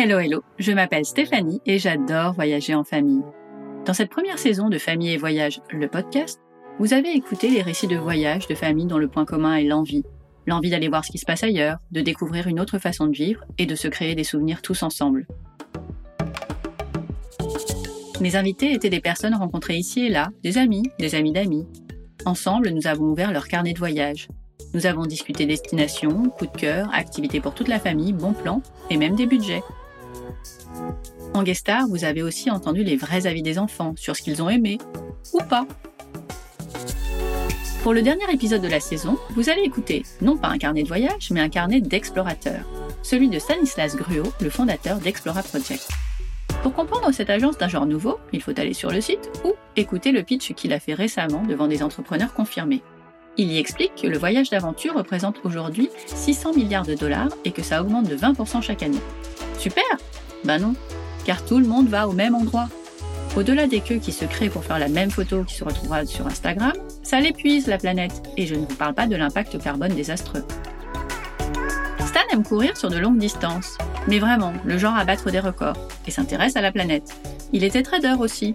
Hello hello, je m'appelle Stéphanie et j'adore voyager en famille. Dans cette première saison de Famille et Voyage, le podcast, vous avez écouté les récits de voyage de familles dont le point commun est l'envie. L'envie d'aller voir ce qui se passe ailleurs, de découvrir une autre façon de vivre et de se créer des souvenirs tous ensemble. Mes invités étaient des personnes rencontrées ici et là, des amis, des amis d'amis. Ensemble, nous avons ouvert leur carnet de voyage. Nous avons discuté destination, coup de cœur, activités pour toute la famille, bons plans et même des budgets. En guest star, vous avez aussi entendu les vrais avis des enfants sur ce qu'ils ont aimé ou pas. Pour le dernier épisode de la saison, vous allez écouter non pas un carnet de voyage, mais un carnet d'explorateurs, celui de Stanislas Gruot, le fondateur d'Explora Project. Pour comprendre cette agence d'un genre nouveau, il faut aller sur le site ou écouter le pitch qu'il a fait récemment devant des entrepreneurs confirmés. Il y explique que le voyage d'aventure représente aujourd'hui 600 milliards de dollars et que ça augmente de 20% chaque année. Super Ben non, car tout le monde va au même endroit. Au-delà des queues qui se créent pour faire la même photo qui se retrouvera sur Instagram, ça l'épuise la planète, et je ne vous parle pas de l'impact carbone désastreux. Stan aime courir sur de longues distances, mais vraiment, le genre à battre des records, et s'intéresse à la planète. Il était trader aussi,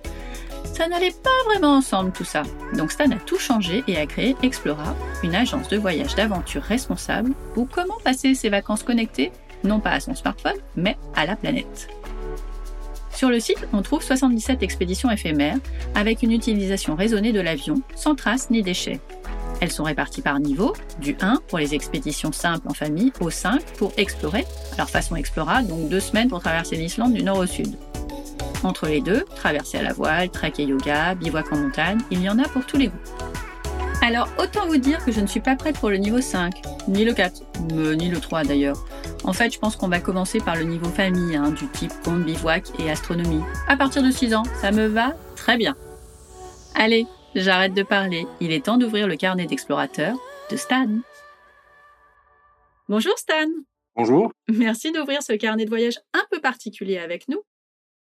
ça n'allait pas vraiment ensemble tout ça. Donc Stan a tout changé et a créé Explora, une agence de voyage d'aventure responsable ou comment passer ses vacances connectées, non pas à son smartphone, mais à la planète. Sur le site, on trouve 77 expéditions éphémères avec une utilisation raisonnée de l'avion, sans traces ni déchets. Elles sont réparties par niveau, du 1 pour les expéditions simples en famille au 5 pour explorer, alors façon Explora, donc deux semaines pour traverser l'Islande du nord au sud. Entre les deux, traversée à la voile, trek yoga, bivouac en montagne, il y en a pour tous les goûts. Alors, autant vous dire que je ne suis pas prête pour le niveau 5, ni le 4, ni le 3 d'ailleurs. En fait, je pense qu'on va commencer par le niveau famille, hein, du type compte, bivouac et astronomie. À partir de 6 ans, ça me va très bien. Allez, j'arrête de parler, il est temps d'ouvrir le carnet d'explorateur de Stan. Bonjour Stan. Bonjour. Merci d'ouvrir ce carnet de voyage un peu particulier avec nous.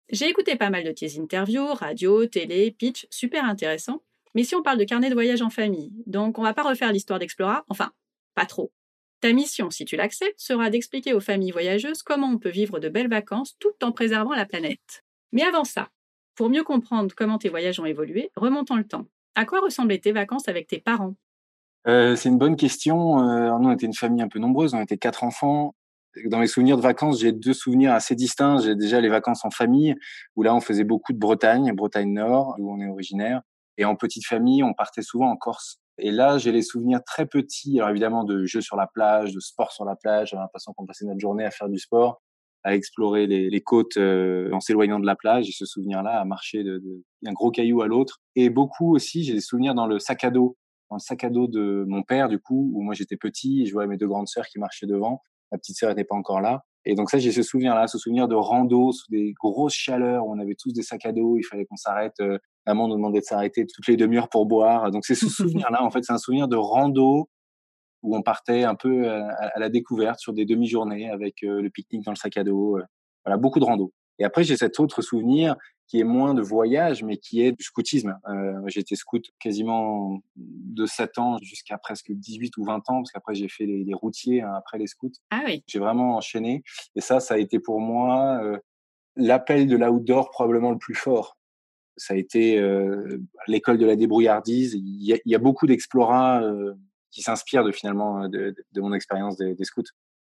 J'ai écouté pas mal de tes interviews, radio, télé, pitch, super intéressant. Mais si on parle de carnet de voyage en famille, donc on va pas refaire l'histoire d'Explora, enfin, pas trop. Ta mission, si tu l'acceptes, sera d'expliquer aux familles voyageuses comment on peut vivre de belles vacances tout en préservant la planète. Mais avant ça, pour mieux comprendre comment tes voyages ont évolué, remontons le temps. À quoi ressemblaient tes vacances avec tes parents? Euh, C'est une bonne question. Euh, nous, on était une famille un peu nombreuse, on était quatre enfants dans mes souvenirs de vacances, j'ai deux souvenirs assez distincts. J'ai déjà les vacances en famille, où là, on faisait beaucoup de Bretagne, Bretagne Nord, où on est originaire. Et en petite famille, on partait souvent en Corse. Et là, j'ai les souvenirs très petits, alors évidemment, de jeux sur la plage, de sport sur la plage. J'ai l'impression qu'on passait notre journée à faire du sport, à explorer les, côtes euh, en s'éloignant de la plage. Et ce souvenir-là, à marcher d'un de, gros caillou à l'autre. Et beaucoup aussi, j'ai des souvenirs dans le sac à dos, dans le sac à dos de mon père, du coup, où moi j'étais petit, et je voyais mes deux grandes sœurs qui marchaient devant ma petite sœur n'était pas encore là. Et donc ça, j'ai ce souvenir-là, ce souvenir de rando sous des grosses chaleurs où on avait tous des sacs à dos, il fallait qu'on s'arrête. Euh, maman nous demandait de s'arrêter toutes les demi-heures pour boire. Donc c'est ce souvenir-là, en fait, c'est un souvenir de rando où on partait un peu euh, à, la découverte sur des demi-journées avec euh, le pique-nique dans le sac à dos. voilà, beaucoup de rando. Et après, j'ai cet autre souvenir qui est moins de voyage, mais qui est du scoutisme. Euh, j'ai été scout quasiment de 7 ans jusqu'à presque 18 ou 20 ans, parce qu'après j'ai fait les, routiers hein, après les scouts. Ah oui. J'ai vraiment enchaîné. Et ça, ça a été pour moi euh, l'appel de l'outdoor probablement le plus fort. Ça a été euh, l'école de la débrouillardise. Il y a, il y a beaucoup d'explorats euh, qui s'inspirent de finalement de, de mon expérience des, des scouts.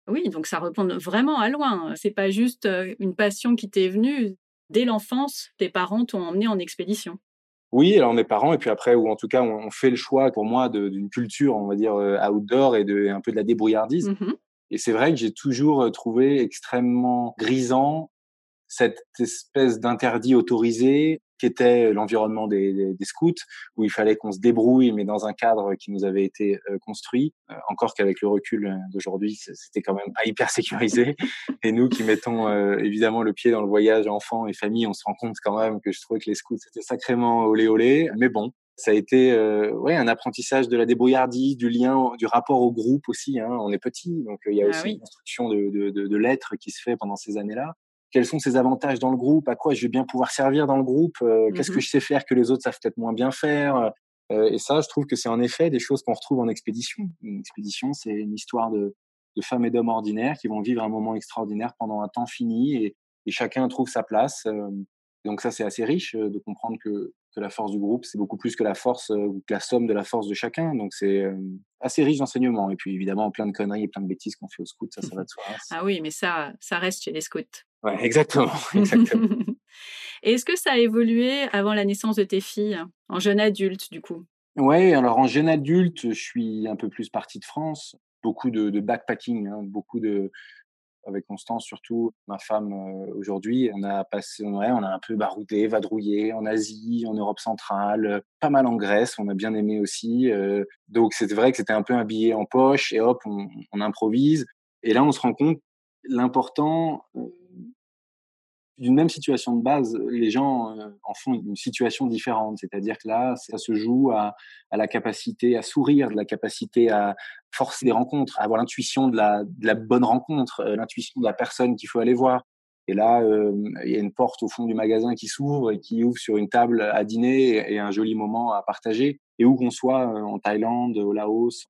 Oui, donc ça répond vraiment à loin. C'est pas juste une passion qui t'est venue. Dès l'enfance, tes parents t'ont emmené en expédition? Oui, alors mes parents, et puis après, ou en tout cas, on fait le choix pour moi d'une culture, on va dire, euh, outdoor et de, un peu de la débrouillardise. Mmh et c'est vrai que j'ai toujours euh, trouvé extrêmement grisant cette espèce d'interdit autorisé qu'était l'environnement des, des, des, scouts, où il fallait qu'on se débrouille, mais dans un cadre qui nous avait été euh, construit. Euh, encore qu'avec le recul euh, d'aujourd'hui, c'était quand même pas hyper sécurisé. Et nous qui mettons évidemment le pied dans le voyage enfant et famille, on se rend compte quand même que je trouvais que les scouts c'était sacrément olé olé. Mais bon, ça a été ouais un apprentissage de la débrouillardise, du lien, du rapport au groupe aussi. Hein. On est petit, donc il y a ah aussi une construction de, de, de, de l'être qui se fait pendant ces années-là quels sont ses avantages dans le groupe, à quoi je vais bien pouvoir servir dans le groupe, euh, mmh qu'est-ce que je sais faire que les autres savent peut-être moins bien faire. Euh, et ça, je trouve que c'est en effet des choses qu'on retrouve en expédition. Une expédition, c'est une histoire de, de femmes et d'hommes ordinaires qui vont vivre un moment extraordinaire pendant un temps fini et et chacun trouve sa place. donc ça, c'est assez riche de comprendre que, que la force du groupe, c'est beaucoup plus que la force ou que la somme de la force de chacun. Donc c'est assez riche d'enseignements. Et puis évidemment, plein de conneries et plein de bêtises qu'on fait au scout, ça, ça va de soi. Hein, ah oui, mais ça, ça reste chez les scouts. Ouais, exactement. exactement. Est-ce que ça a évolué avant la naissance de tes filles, en jeune adulte du coup? Ouais, alors en jeune adulte, je suis un peu plus parti de France. Beaucoup de, de backpacking, hein, beaucoup de, avec Constance surtout, ma femme euh, aujourd'hui, on a passé, on a un peu baroudé, vadrouillé en Asie, en Europe centrale, pas mal en Grèce, on a bien aimé aussi. Euh, donc c'est vrai que c'était un peu un billet en poche et hop, on, on improvise. Et là, on se rend compte l'important euh, d'une même situation de base, les gens euh, en font une situation différente. C'est-à-dire que là, ça se joue à, la capacité à sourire, de la capacité à forcer des rencontres, à avoir l'intuition de la, bonne rencontre, euh, l'intuition de la personne qu'il faut aller voir. Et là, euh, il y a une porte au fond du magasin qui s'ouvre et qui ouvre sur une table à dîner et un joli moment à partager. Et où qu'on soit, en Thaïlande, au Laos,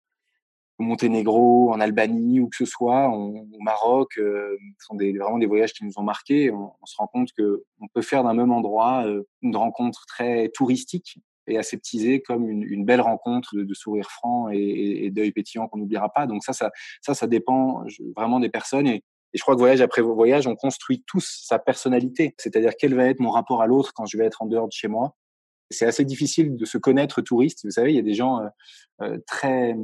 Monténégro, en Albanie, où que ce soit, au Maroc, euh, ce sont vraiment des voyages qui nous ont marqués. On, se rend compte que on peut faire d'un même endroit euh, une rencontre très touristique et aseptisée comme une, belle rencontre de, de sourire franc et, et, d'œil pétillant qu'on n'oubliera pas. Donc ça, ça, ça, dépend vraiment des personnes. Et, et je crois que voyage après voyage, on construit tous sa personnalité. C'est-à-dire quel va être mon rapport à l'autre quand je vais être en dehors de chez moi. C'est assez difficile de se connaître touriste. Vous savez, il y a des gens euh très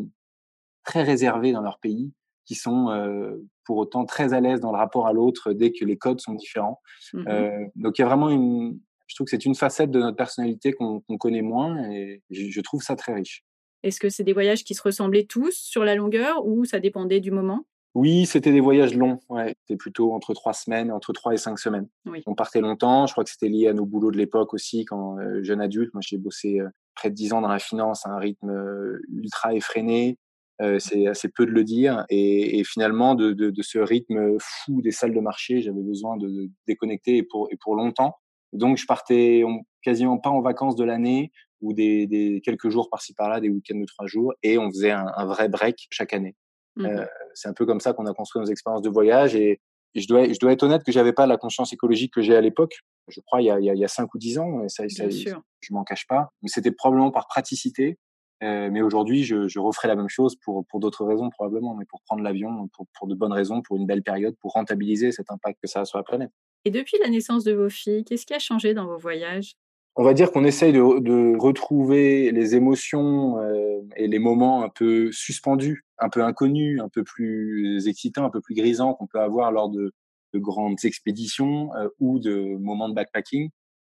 très réservés dans leur pays, qui sont euh, pour autant très à l'aise dans le rapport à l'autre dès que les codes sont différents. Mmh euh, donc il y a vraiment une, je trouve que c'est une facette de notre personnalité qu'on connaît moins et je, trouve ça très riche. Est-ce que c'est des voyages qui se ressemblaient tous sur la longueur ou ça dépendait du moment? Oui, c'était des voyages longs. Ouais, c'était plutôt entre trois semaines, entre trois et cinq semaines. On partait longtemps. Je crois que c'était lié à nos boulots de l'époque aussi. Quand euh, jeune adulte, moi j'ai bossé près de dix ans dans la finance à un rythme ultra effréné. Euh, c'est assez peu de le dire. Et, et finalement, de, de, de, ce rythme fou des salles de marché, j'avais besoin de, de, déconnecter et pour, et pour longtemps. Donc, je partais quasiment pas en vacances de l'année ou des, des, quelques jours par-ci par-là, des week-ends de trois jours, et on faisait un, un vrai break chaque année. Mmh euh, c'est un peu comme ça qu'on a construit nos expériences de voyage. Et, et, je, dois, je dois être honnête que j'avais pas la conscience écologique que j'ai à l'époque. Je crois il y a, il y a cinq ou dix ans, et ça, ça je m'en cache pas. Mais c'était probablement par praticité euh, mais aujourd'hui, je, je, referai la même chose pour, pour d'autres raisons probablement, mais pour prendre l'avion, pour, pour, de bonnes raisons, pour une belle période, pour rentabiliser cet impact que ça a sur la planète. Et depuis la naissance de vos filles, qu'est-ce qui a changé dans vos voyages? On va dire qu'on essaye de, de, retrouver les émotions euh, et les moments un peu suspendus, un peu inconnus, un peu plus excitants, un peu plus grisants qu'on peut avoir lors de, de grandes expéditions euh, ou de moments de backpacking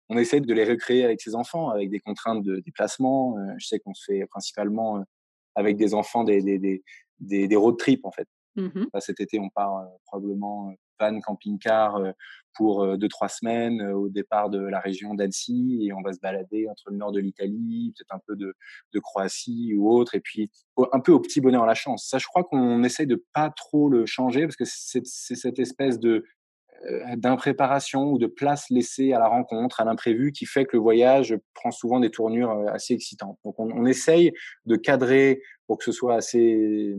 on essaie de les recréer avec ses enfants, avec des contraintes de déplacement. Euh, je sais qu'on se fait principalement euh, avec des enfants des, des, des, des, road trips en fait. Mmh cet été, on part euh, probablement van camping-car pour deux trois semaines au départ de la région d'Annecy et on va se balader entre le nord de l'Italie, peut-être un peu de, de, Croatie ou autre, et puis un peu au petit bonheur la chance. Ça, je crois qu'on essaie de pas trop le changer parce que c'est cette espèce de euh, d'impréparation ou de place laissée à la rencontre, à l'imprévu, qui fait que le voyage prend souvent des tournures euh, assez excitantes. Donc on, on essaye de cadrer pour que ce soit assez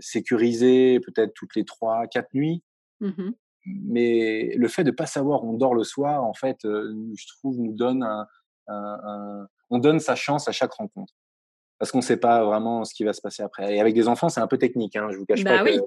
sécurisé, peut-être toutes les trois, quatre nuits. Mmh Mais le fait de pas savoir où on dort le soir, en fait, euh, je trouve, nous donne un, un, un, on donne sa chance à chaque rencontre parce qu'on ne sait pas vraiment ce qui va se passer après. Et avec des enfants, c'est un peu technique. Hein, je vous cache bah pas oui.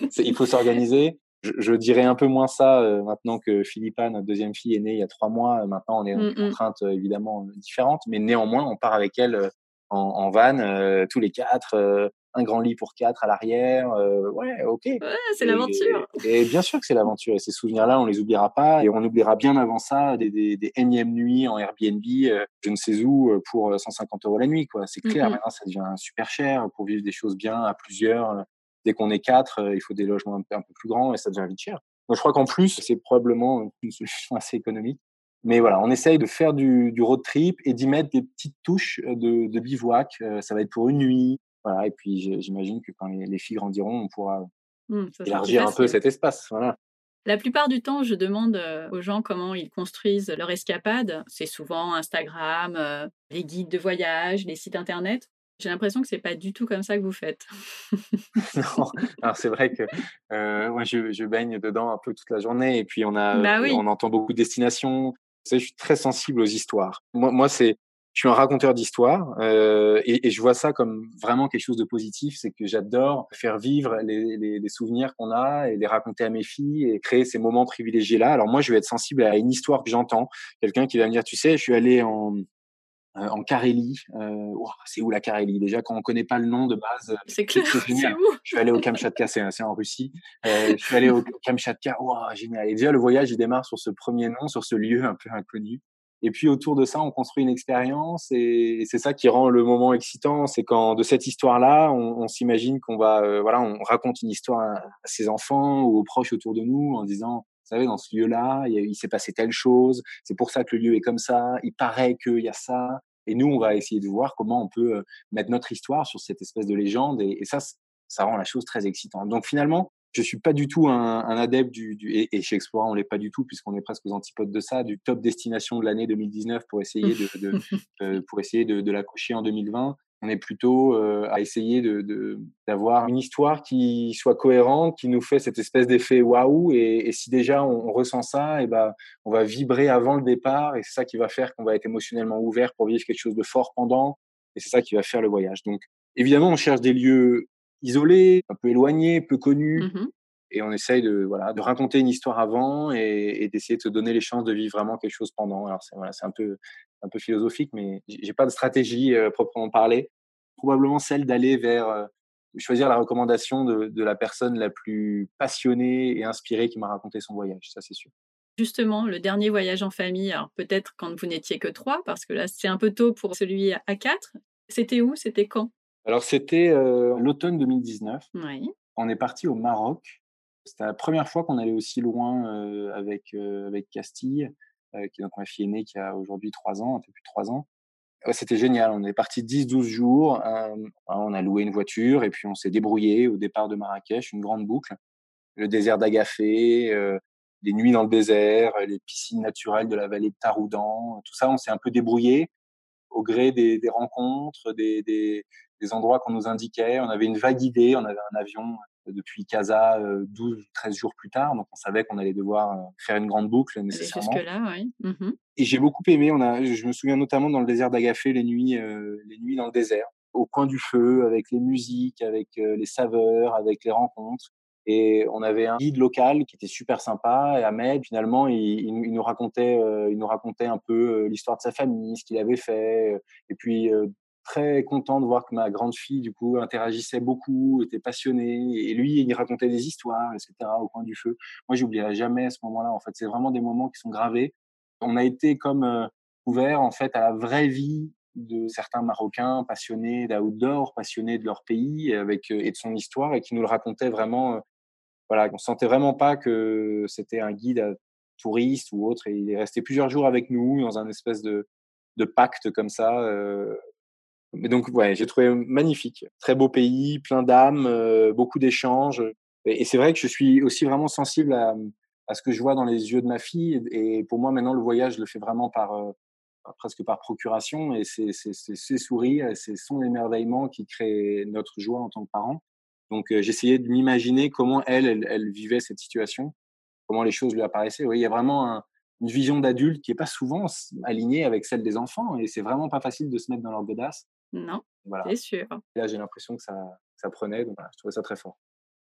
que il faut s'organiser je, dirais un peu moins ça euh, maintenant que Philippa, notre deuxième fille, est née il y a trois mois. Euh, maintenant, on est dans des mmh. contraintes euh, évidemment différentes, mais néanmoins, on part avec elle en, en van, tous les quatre, un grand lit pour quatre à l'arrière. ouais, ok. Ouais, c'est l'aventure. Et, bien sûr que c'est l'aventure. Et ces souvenirs-là, on les oubliera pas. Et on oubliera bien avant ça des, des, des énièmes nuits en Airbnb, je ne sais où, pour 150 euros la nuit. quoi. C'est clair. Mmh, maintenant, ça devient super cher pour vivre des choses bien à plusieurs dès qu'on est quatre, euh, il faut des logements un peu, plus grands et ça devient vite cher. Donc je crois qu'en plus, c'est probablement une solution assez économique. Mais voilà, on essaye de faire du, road trip et d'y mettre des petites touches de, bivouac. Euh, ça va être pour une nuit. Voilà, et puis j'imagine que quand les, filles grandiront, on pourra mmh, élargir un peu cet espace. Voilà. La plupart du temps, je demande euh, aux gens comment ils construisent leur escapade. C'est souvent Instagram, les guides de voyage, les sites internet. J'ai l'impression que c'est pas du tout comme ça que vous faites. non, alors c'est vrai que euh, moi je, je, baigne dedans un peu toute la journée et puis on a, bah oui. on entend beaucoup de destinations. Vous savez, je suis très sensible aux histoires. Moi, moi c'est, je suis un raconteur d'histoires euh, et, et, je vois ça comme vraiment quelque chose de positif. C'est que j'adore faire vivre les, les, les souvenirs qu'on a et les raconter à mes filles et créer ces moments privilégiés là. Alors moi, je vais être sensible à une histoire que j'entends. Quelqu'un qui va me dire, tu sais, je suis allé en euh, en Carélie. Euh, c'est où la Carélie Déjà, quand on connaît pas le nom de base, euh, c'est clair. Je suis allé au Kamchatka, c'est en Russie. je suis allé au Kamchatka. Wow, génial. Et déjà, le voyage, il démarre sur ce premier nom, sur ce lieu un peu inconnu. Et puis autour de ça, on construit une expérience et c'est ça qui rend le moment excitant. C'est quand de cette histoire-là, on, on s'imagine qu'on va, voilà, on raconte une histoire à, ses enfants ou aux proches autour de nous en disant, vous savez, dans ce lieu-là, il s'est passé telle chose. C'est pour ça que le lieu est comme ça. Il paraît qu'il y a ça. Et nous, on va essayer de voir comment on peut mettre notre histoire sur cette espèce de légende. Et, et ça, ça rend la chose très excitante. Donc finalement, je suis pas du tout un, un adepte du, du et, et, chez Explora on l'est pas du tout puisqu'on est presque aux antipodes de ça du top destination de l'année 2019 pour essayer de, de euh, pour essayer de, de la coucher en 2020 on est plutôt euh, à essayer de d'avoir une histoire qui soit cohérente, qui nous fait cette espèce d'effet waouh. Et, et, si déjà on, on ressent ça, et ben on va vibrer avant le départ, et c'est ça qui va faire qu'on va être émotionnellement ouvert pour vivre quelque chose de fort pendant, et c'est ça qui va faire le voyage. Donc évidemment, on cherche des lieux isolés, un peu éloignés, peu connus. Mmh et on essaye de voilà de raconter une histoire avant et, et d'essayer de se donner les chances de vivre vraiment quelque chose pendant. Alors c'est voilà, c'est un peu un peu philosophique, mais j'ai pas de stratégie euh, proprement parlée. Probablement celle d'aller vers euh, choisir la recommandation de, de, la personne la plus passionnée et inspirée qui m'a raconté son voyage. Ça c'est sûr. Justement, le dernier voyage en famille, alors peut-être quand vous n'étiez que trois, parce que là c'est un peu tôt pour celui à quatre. C'était où? C'était quand? Alors c'était euh, l'automne 2019. Oui. On est parti au Maroc c'était la première fois qu'on allait aussi loin euh, avec, euh, avec Castille, qui est donc ma fille aînée qui a aujourd'hui 3 ans, un peu plus de 3 ans. C'était génial. On est parti 10-12 jours. on a loué une voiture et puis on s'est débrouillé au départ de Marrakech, une grande boucle. Le désert d'Agafé, les nuits dans le désert, les piscines naturelles de la vallée de Taroudan, tout ça, on s'est un peu débrouillé au gré des, rencontres, des endroits qu'on nous indiquait. On avait une vague idée, on avait un avion depuis Casa 12 13 jours plus tard. Donc, on savait qu'on allait devoir faire une grande boucle nécessairement. Jusque-là, oui. Mmh Et j'ai beaucoup aimé. On a, je me souviens notamment dans le désert d'Agafé, les nuits, euh, les nuits dans le désert, au coin du feu, avec les musiques, avec euh, les saveurs, avec les rencontres. Et on avait un guide local qui était super sympa. Et Ahmed, finalement, il, il nous racontait, euh, il nous racontait un peu l'histoire de sa famille, ce qu'il avait fait. Et puis, très content de voir que ma grande fille, du coup, interagissait beaucoup, était passionnée. Et lui, il racontait des histoires, etc., au coin du feu. Moi, j'oublierai jamais ce moment-là. En fait, c'est vraiment des moments qui sont gravés. On a été comme euh, ouvert, en fait, à la vraie vie de certains Marocains passionnés d'outdoor, passionnés de leur pays avec, euh, et de son histoire, et qui nous le racontaient vraiment. Euh, voilà, on sentait vraiment pas que c'était un guide à touriste ou autre. Et il est resté plusieurs jours avec nous dans un espèce de, de pacte comme ça. Euh, mais donc, ouais, j'ai trouvé magnifique. Très beau pays, plein d'âmes, euh, beaucoup d'échanges. Et, c'est vrai que je suis aussi vraiment sensible à, à, ce que je vois dans les yeux de ma fille. Et pour moi, maintenant, le voyage, je le fais vraiment par, euh, presque par procuration. Et c'est ses sourires, c'est son émerveillement qui crée notre joie en tant que parent. Donc, euh, j'essayais de m'imaginer comment elle, elle, elle, vivait cette situation, comment les choses lui apparaissaient. Oui, il y a vraiment un, une vision d'adulte qui est pas souvent alignée avec celle des enfants. Et c'est vraiment pas facile de se mettre dans leur godasse. Non, voilà. c'est sûr. Et là, j'ai l'impression que ça, ça prenait, donc voilà, je trouvais ça très fort.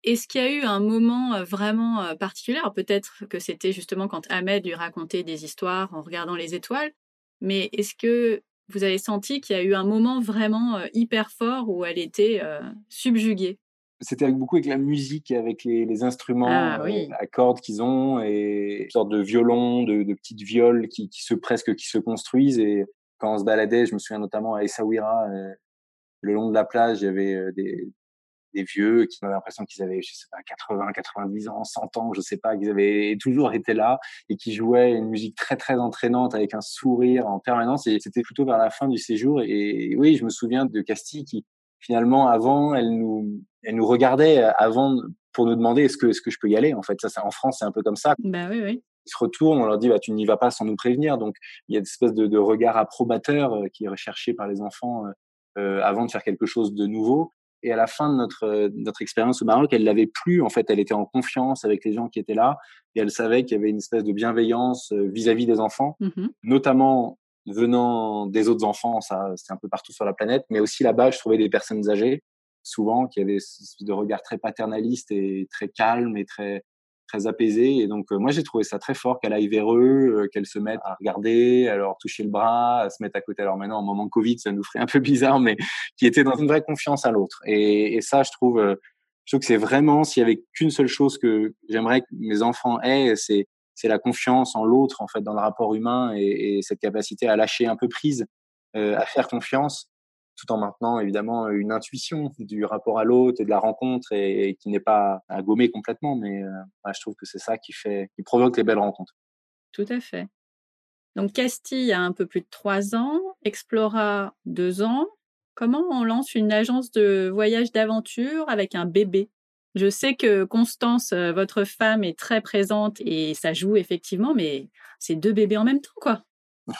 Est-ce qu'il y a eu un moment vraiment particulier? Peut-être que c'était justement quand Ahmed lui racontait des histoires en regardant les étoiles, mais est-ce que vous avez senti qu'il y a eu un moment vraiment hyper fort où elle était euh, subjuguée? C'était beaucoup avec la musique, avec les, les instruments ah, oui. euh, à cordes qu'ils ont et une sorte de violon, de, de petites violes qui, qui, se presque qui se construisent. Et quand on se baladait, je me souviens notamment à Essaouira, euh, le long de la plage, il y avait euh, des, des vieux qui avaient l'impression qu'ils avaient, je sais pas, 80, 90 ans, 100 ans, je sais pas, qu'ils avaient toujours été là et qui jouaient une musique très très entraînante avec un sourire en permanence. Et c'était plutôt vers la fin du séjour. Et, oui, je me souviens de Castille qui finalement avant, elle nous, elle nous regardait avant pour nous demander est-ce que, est-ce que je peux y aller. En fait, ça, c'est en France, c'est un peu comme ça. Bah oui, oui ils se retournent, on leur dit bah tu n'y vas pas sans nous prévenir. Donc il y a une espèce de, de regard approbateur euh, qui est recherché par les enfants euh, avant de faire quelque chose de nouveau. Et à la fin de notre notre expérience au Maroc, elle l'avait plus. En fait, elle était en confiance avec les gens qui étaient là et elle savait qu'il y avait une espèce de bienveillance vis-à-vis des enfants, mmh notamment venant des autres enfants. Ça, c'est un peu partout sur la planète, mais aussi là-bas, je trouvais des personnes âgées souvent qui avaient de regard très paternaliste et très calme et très très apaisé. Et donc, moi, j'ai trouvé ça très fort qu'elle aille vers eux, qu'elle se mette à regarder, à leur toucher le bras, à se mettre à côté. Alors maintenant, en moment Covid, ça nous ferait un peu bizarre, mais qui était dans une vraie confiance à l'autre. Et, et, ça, je trouve, je trouve que c'est vraiment, s'il y avait qu'une seule chose que j'aimerais que mes enfants aient, c'est c'est la confiance en l'autre, en fait, dans le rapport humain et, et, cette capacité à lâcher un peu prise, euh, à faire confiance tout en maintenant évidemment une intuition du rapport à l'autre et de la rencontre et, qui n'est pas à gommer complètement. Mais euh, je trouve que c'est ça qui fait, qui provoque les belles rencontres. Tout à fait. Donc Castille a un peu plus de trois ans, Explora deux ans. Comment on lance une agence de voyage d'aventure avec un bébé? Je sais que Constance, euh, votre femme, est très présente et ça joue effectivement, mais c'est deux bébés en même temps, quoi.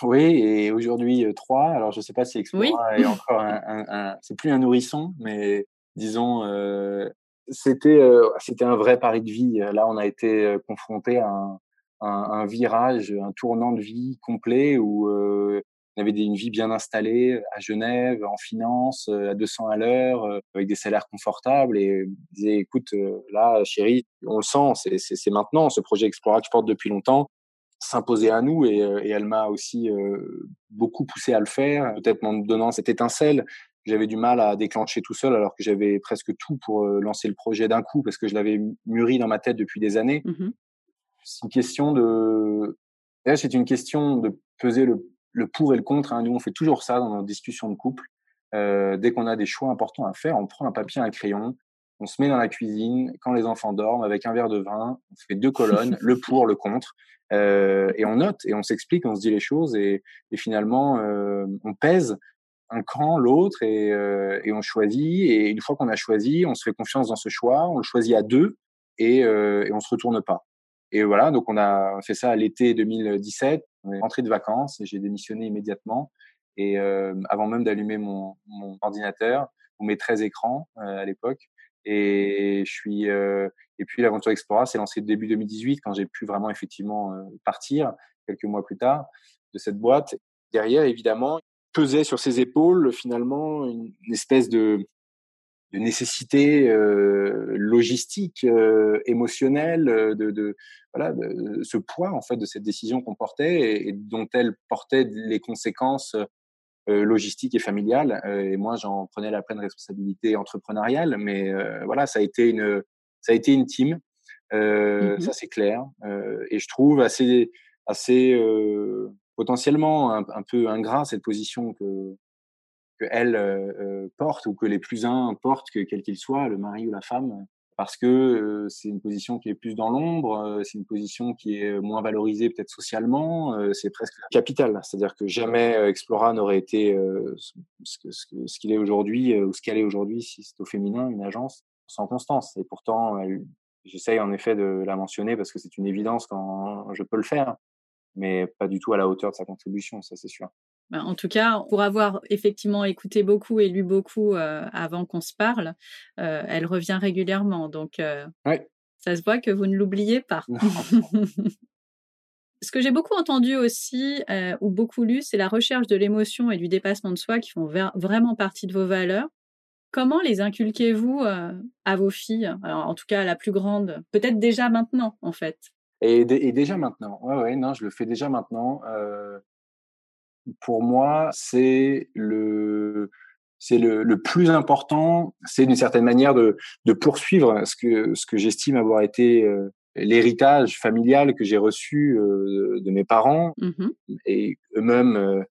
Oui, et aujourd'hui euh, trois. Alors je sais pas si Explora est encore un, un, un c'est plus un nourrisson, mais disons euh, c'était euh, c'était un vrai pari de vie. Là, on a été euh, confronté à un, un, virage, un tournant de vie complet où euh, on avait une vie bien installée à Genève, en finance, à 200 à l'heure, avec des salaires confortables. Et disait, écoute, là, chérie, on le sent, c'est maintenant. Ce projet Explora que je porte depuis longtemps, s'imposer à nous et, euh, et elle m'a aussi euh, beaucoup poussé à le faire, peut-être en me donnant cette étincelle. J'avais du mal à déclencher tout seul alors que j'avais presque tout pour euh, lancer le projet d'un coup parce que je l'avais mûri dans ma tête depuis des années. Mmh c'est une question de, c'est une question de peser le, le, pour et le contre. Hein. Nous, on fait toujours ça dans nos discussions de couple. Euh, dès qu'on a des choix importants à faire, on prend un papier, un crayon, on se met dans la cuisine quand les enfants dorment avec un verre de vin, on fait deux colonnes, le pour, le contre, euh, et on note et on s'explique, on se dit les choses et, et finalement euh, on pèse un camp, l'autre et, euh, et, on choisit. Et une fois qu'on a choisi, on se fait confiance dans ce choix, on le choisit à deux et, euh, et on se retourne pas. Et voilà, donc on a fait ça à l'été 2017. On est rentré de vacances et j'ai démissionné immédiatement. Et euh, avant même d'allumer mon, mon ordinateur ou mes 13 écrans à l'époque, et je suis euh, et puis l'aventure Explora s'est lancée début 2018 quand j'ai pu vraiment effectivement euh, partir quelques mois plus tard de cette boîte. Derrière, évidemment, pesait sur ses épaules finalement une, espèce de, de nécessité euh, logistique, euh, émotionnelle, de, de, voilà, de, ce poids en fait de cette décision qu'on portait et, dont elle portait les conséquences euh, logistique et familiale. Euh, et moi, j'en prenais la pleine responsabilité entrepreneuriale. Mais euh, voilà, ça a été une, ça a été une team. Mmh ça, c'est clair. et je trouve assez, assez potentiellement un, un, peu ingrat cette position que que elle porte ou que les plus uns portent, que quel qu'il soit, le mari ou la femme parce que c'est une position qui est plus dans l'ombre, c'est une position qui est moins valorisée peut-être socialement, c'est presque capital. C'est-à-dire que jamais Explora n'aurait été ce, ce qu'il est aujourd'hui ou ce qu'elle est aujourd'hui si c'est au féminin une agence sans constance. Et pourtant, j'essaye en effet de la mentionner parce que c'est une évidence quand je peux le faire, mais pas du tout à la hauteur de sa contribution, ça c'est sûr. Ben, en tout cas, pour avoir effectivement écouté beaucoup et lu beaucoup euh, avant qu'on se parle, euh, elle revient régulièrement. Donc, euh, ça se voit que vous ne l'oubliez pas. Ce que j'ai beaucoup entendu aussi ou beaucoup lu, c'est la recherche de l'émotion et du dépassement de soi qui font vraiment partie de vos valeurs. Comment les inculquez-vous à vos filles? Alors, En tout cas, la plus grande, peut-être déjà maintenant, en fait. Et, et, déjà maintenant. Ouais, ouais, non, je le fais déjà maintenant pour moi, c'est le c'est le, le, plus important, c'est d'une certaine manière de, de, poursuivre ce que, ce que j'estime avoir été euh, l'héritage familial que j'ai reçu euh, de mes parents mmh et eux-mêmes euh,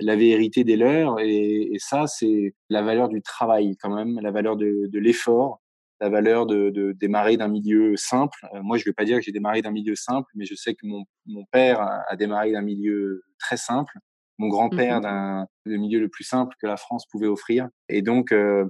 l'avaient hérité des leurs. Et, et ça, c'est la valeur du travail quand même, la valeur de, de l'effort, la valeur de, de démarrer d'un milieu simple. moi, je ne vais pas dire que j'ai démarré d'un milieu simple, mais je sais que mon, mon père a, a démarré d'un milieu très simple mon grand-père mmh d'un le milieu le plus simple que la France pouvait offrir. Et donc, euh,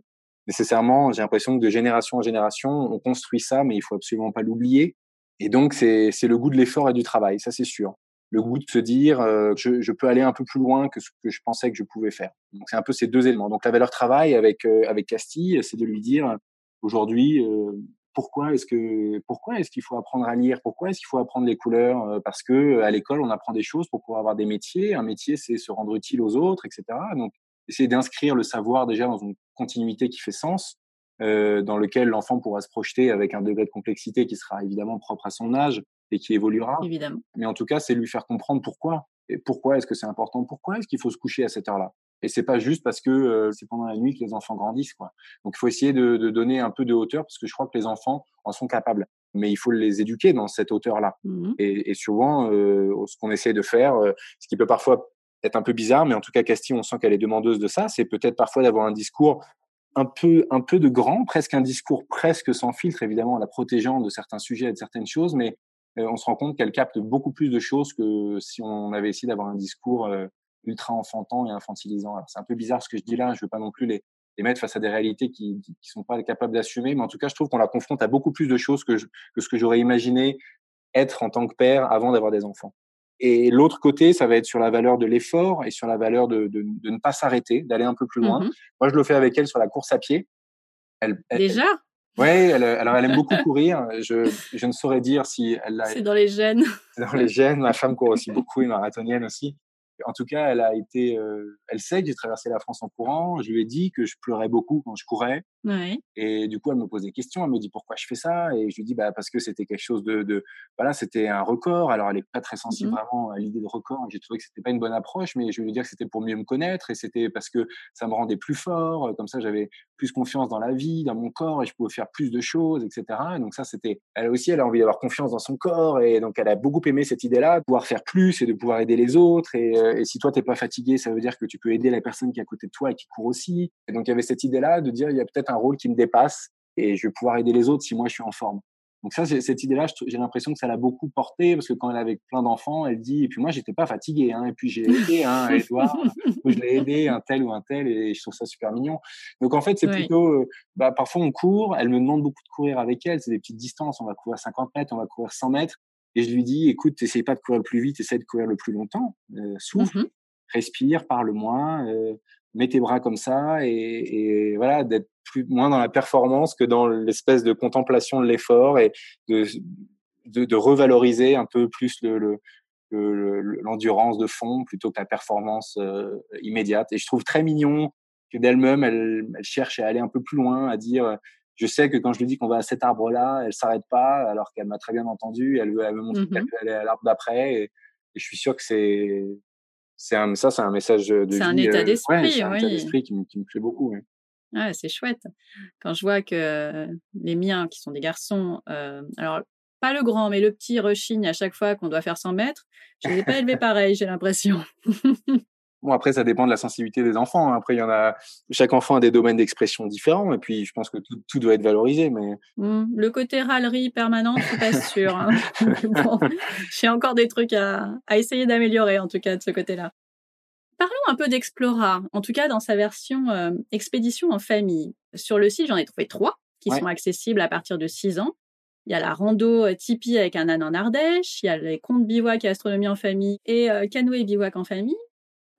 nécessairement, j'ai l'impression que de génération en génération, on construit ça, mais il faut absolument pas l'oublier. Et donc, c'est le goût de l'effort et du travail, ça c'est sûr. le goût de se dire euh, je, je, peux aller un peu plus loin que ce que je pensais que je pouvais faire. Donc c'est un peu ces deux éléments. Donc la valeur travail avec euh, avec Castille, c'est de lui dire aujourd'hui euh, pourquoi est-ce que pourquoi est-ce qu'il faut apprendre à lire? Pourquoi est-ce qu'il faut apprendre les couleurs Parce que à l'école on apprend des choses pour pouvoir avoir des métiers. Un métier c'est se rendre utile aux autres, etc. Donc essayer d'inscrire le savoir déjà dans une continuité qui fait sens. Euh, dans lequel l'enfant pourra se projeter avec un degré de complexité qui sera évidemment propre à son âge, et qui évoluera. Évidemment. Mais en tout cas, c'est lui faire comprendre pourquoi. Et pourquoi est-ce que c'est important? Pourquoi est-ce qu'il faut se coucher à cette heure-là? Et c'est pas juste parce que euh, c'est pendant la nuit que les enfants grandissent, quoi. Donc, il faut essayer de, de, donner un peu de hauteur parce que je crois que les enfants en sont capables. Mais il faut les éduquer dans cette hauteur-là. Mmh et, et, souvent, euh, ce qu'on essaie de faire, euh, ce qui peut parfois être un peu bizarre, mais en tout cas, Castille, on sent qu'elle est demandeuse de ça, c'est peut-être parfois d'avoir un discours un peu, un peu de grand, presque un discours presque sans filtre, évidemment, en la protégeant de certains sujets et de certaines choses, mais euh, on se rend compte qu'elle capte beaucoup plus de choses que si on avait essayé d'avoir un discours euh, ultra enfantant et infantilisant. C'est un peu bizarre ce que je dis là, je veux pas non plus les, les mettre face à des réalités qui qui sont pas capables d'assumer, mais en tout cas, je trouve qu'on la confronte à beaucoup plus de choses que, que ce que j'aurais imaginé être en tant que père avant d'avoir des enfants. Et l'autre côté, ça va être sur la valeur de l'effort et sur la valeur de, de, de ne pas s'arrêter, d'aller un peu plus loin. Mmh Moi, je le fais avec elle sur la course à pied. Elle, Déjà? Oui, elle, alors elle aime beaucoup courir. Je, je ne saurais dire si elle a. C'est dans les gènes. C'est dans les gènes. Ma femme court aussi beaucoup, une marathonienne aussi. En tout cas, elle a été, euh, elle sait que j'ai traversé la France en courant. Je lui ai dit que je pleurais beaucoup quand je courais. Ouais. Et du coup, elle me pose des questions. Elle me dit pourquoi je fais ça? Et je lui dis bah parce que c'était quelque chose de, de voilà, c'était un record. Alors elle est pas très sensible mmh vraiment à l'idée de record. J'ai trouvé que c'était pas une bonne approche, mais je lui dire que c'était pour mieux me connaître et c'était parce que ça me rendait plus fort. Comme ça, j'avais plus confiance dans la vie, dans mon corps et je pouvais faire plus de choses, etc. Et donc ça, c'était. Elle aussi, elle a envie d'avoir confiance dans son corps et donc elle a beaucoup aimé cette idée-là, de pouvoir faire plus et de pouvoir aider les autres. Et, euh, et si toi t'es pas fatigué, ça veut dire que tu peux aider la personne qui est à côté de toi et qui court aussi. Et donc il y avait cette idée-là de dire il y a peut-être un rôle qui me dépasse et je vais pouvoir aider les autres si moi je suis en forme. Donc ça, cette idée-là, j'ai l'impression que ça l'a beaucoup porté parce que quand elle avait plein d'enfants, elle dit et puis moi j'étais pas fatigué, hein, et puis j'ai aidé hein, Edouard, je l'ai aidé un tel ou un tel et je trouve ça super mignon. Donc en fait c'est plutôt, euh, bah, parfois on court, elle me demande beaucoup de courir avec elle, c'est des petites distances, on va courir 50 mètres, on va courir 100 mètres et je lui dis écoute, essaye pas de courir le plus vite, essaye de courir le plus longtemps, euh, souffle, mmh respire, parle moins, euh, mets tes bras comme ça et, et voilà, d'être plus moins dans la performance que dans l'espèce de contemplation de l'effort et de, de, de, revaloriser un peu plus le, le l'endurance de fond plutôt que la performance euh, immédiate. Et je trouve très mignon que d'elle-même, elle, elle, cherche à aller un peu plus loin, à dire, je sais que quand je lui dis qu'on va à cet arbre-là, elle s'arrête pas, alors qu'elle m'a très bien entendu. Elle veut, elle veut montrer mmh qu'elle peut aller à l'arbre d'après. Et, et, je suis sûr que c'est c'est un, ça, c'est un message de C'est un état d'esprit, euh, ouais, c'est un état d'esprit qui, qui, me plaît beaucoup. Ouais. Ouais, c'est chouette. Quand je vois que les miens, qui sont des garçons, euh, alors pas le grand, mais le petit rechigne à chaque fois qu'on doit faire 100 mètres, je ne les ai pas élevés pareil, j'ai l'impression. Bon, après, ça dépend de la sensibilité des enfants. Hein. Après, il y en a, chaque enfant a des domaines d'expression différents. Et puis, je pense que tout, tout doit être valorisé. Mais mmh, le côté râlerie permanente, je suis pas sûre. Hein. bon, j'ai encore des trucs à, à essayer d'améliorer, en tout cas, de ce côté-là. Parlons un peu d'Explora, en tout cas dans sa version euh, expédition en famille. Sur le site, j'en ai trouvé trois qui ouais. sont accessibles à partir de 6 ans. Il y a la rando euh, Tipeee avec un âne en Ardèche, il y a les comptes bivouac et astronomie en famille et euh, canoë bivouac en famille.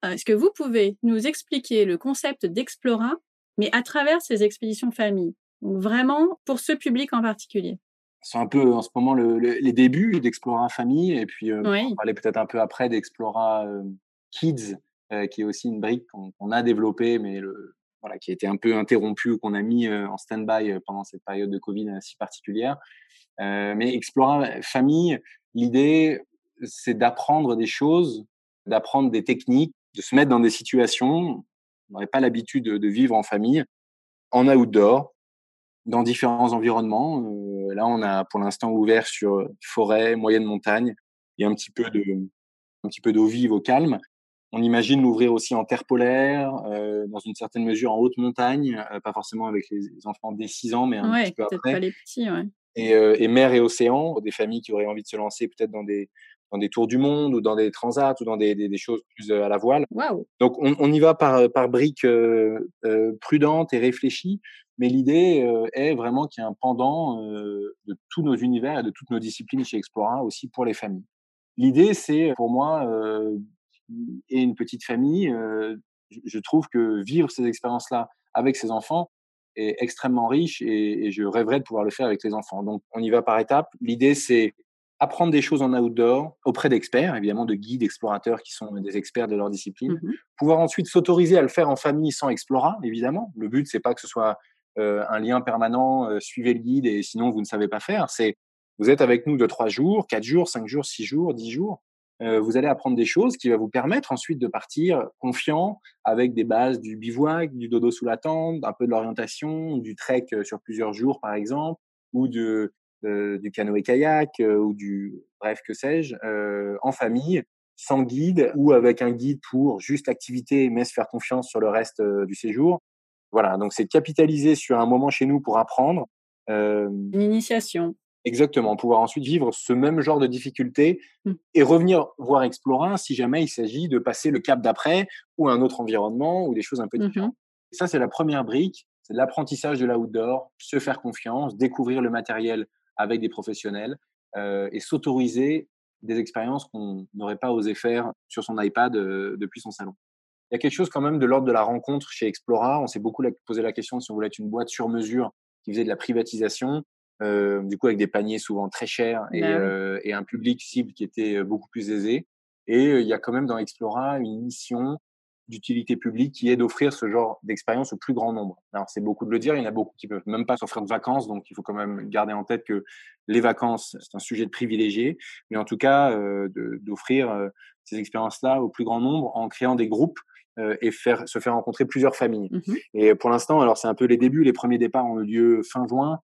Est-ce que vous pouvez nous expliquer le concept d'Explora, mais à travers ces expéditions famille Donc vraiment pour ce public en particulier. C'est un peu en ce moment le, le, les débuts d'Explora Famille et puis euh, oui. on va parler peut-être un peu après d'Explora euh, Kids euh, qui est aussi une brique qu'on qu a développée mais le, voilà qui a été un peu interrompue qu'on a mis en stand-by pendant cette période de Covid si particulière. Mais Explora Famille l'idée c'est d'apprendre des choses d'apprendre des techniques de se mettre dans des situations, on n'aurait pas l'habitude de, de, vivre en famille, en outdoor, dans différents environnements. Euh, là, on a pour l'instant ouvert sur forêt, moyenne montagne, et un petit peu de, un petit peu d'eau vive au calme. On imagine l'ouvrir aussi en terre polaire, euh, dans une certaine mesure en haute montagne, euh, pas forcément avec les, enfants dès 6 ans, mais un ouais, petit peu après. Pas les petits, ouais. Et, euh, et mer et océan, des familles qui auraient envie de se lancer peut-être dans des dans des tours du monde ou dans des transats ou dans des, des, des choses plus euh, à la voile. Wow. Donc on, on, y va par, par briques euh, euh, prudentes et réfléchies, mais l'idée euh, est vraiment qu'il y a un pendant euh, de tous nos univers et de toutes nos disciplines chez Explora aussi pour les familles. l'idée, c'est pour moi et une petite famille, je trouve que vivre ces expériences-là avec ses enfants est extrêmement riche et, et, je rêverais de pouvoir le faire avec les enfants. Donc, on y va par étapes. L'idée, c'est apprendre des choses en outdoor auprès d'experts, évidemment de guides, explorateurs qui sont des experts de leur discipline. Mmh pouvoir ensuite s'autoriser à le faire en famille sans Explora, évidemment. Le but, c'est pas que ce soit euh, un lien permanent, euh, suivez le guide et sinon vous ne savez pas faire. C'est vous êtes avec nous de trois jours, quatre jours, cinq jours, six jours, dix jours. Euh, vous allez apprendre des choses qui va vous permettre ensuite de partir confiant avec des bases du bivouac, du dodo sous la tente, un peu de l'orientation, du trek sur plusieurs jours par exemple, ou de, du canoë-kayak ou du bref que sais-je, en famille, sans guide ou avec un guide pour juste activité mais se faire confiance sur le reste du séjour. Voilà, donc c'est capitaliser sur un moment chez nous pour apprendre. Une initiation. Exactement, pouvoir ensuite vivre ce même genre de difficultés mmh. et revenir voir Explora si jamais il s'agit de passer le cap d'après ou un autre environnement ou des choses un peu mmh différentes. Et ça, c'est la première brique, c'est l'apprentissage de l'outdoor, se faire confiance, découvrir le matériel avec des professionnels euh, et s'autoriser des expériences qu'on n'aurait pas osé faire sur son iPad euh, depuis son salon. Il y a quelque chose quand même de l'ordre de la rencontre chez Explora. On s'est beaucoup posé la question si on voulait être une boîte sur mesure qui faisait de la privatisation euh, du coup avec des paniers souvent très chers et, euh, et, un public cible qui était beaucoup plus aisé. Et il y a quand même dans Explora une mission d'utilité publique qui est d'offrir ce genre d'expérience au plus grand nombre. Alors c'est beaucoup de le dire, il y en a beaucoup qui peuvent même pas s'offrir de vacances, donc il faut quand même garder en tête que les vacances c'est un sujet de privilégié, mais en tout cas euh, d'offrir ces expériences-là au plus grand nombre en créant des groupes et faire se faire rencontrer plusieurs familles. Mmh et pour l'instant, alors c'est un peu les débuts, les premiers départs ont eu lieu fin juin.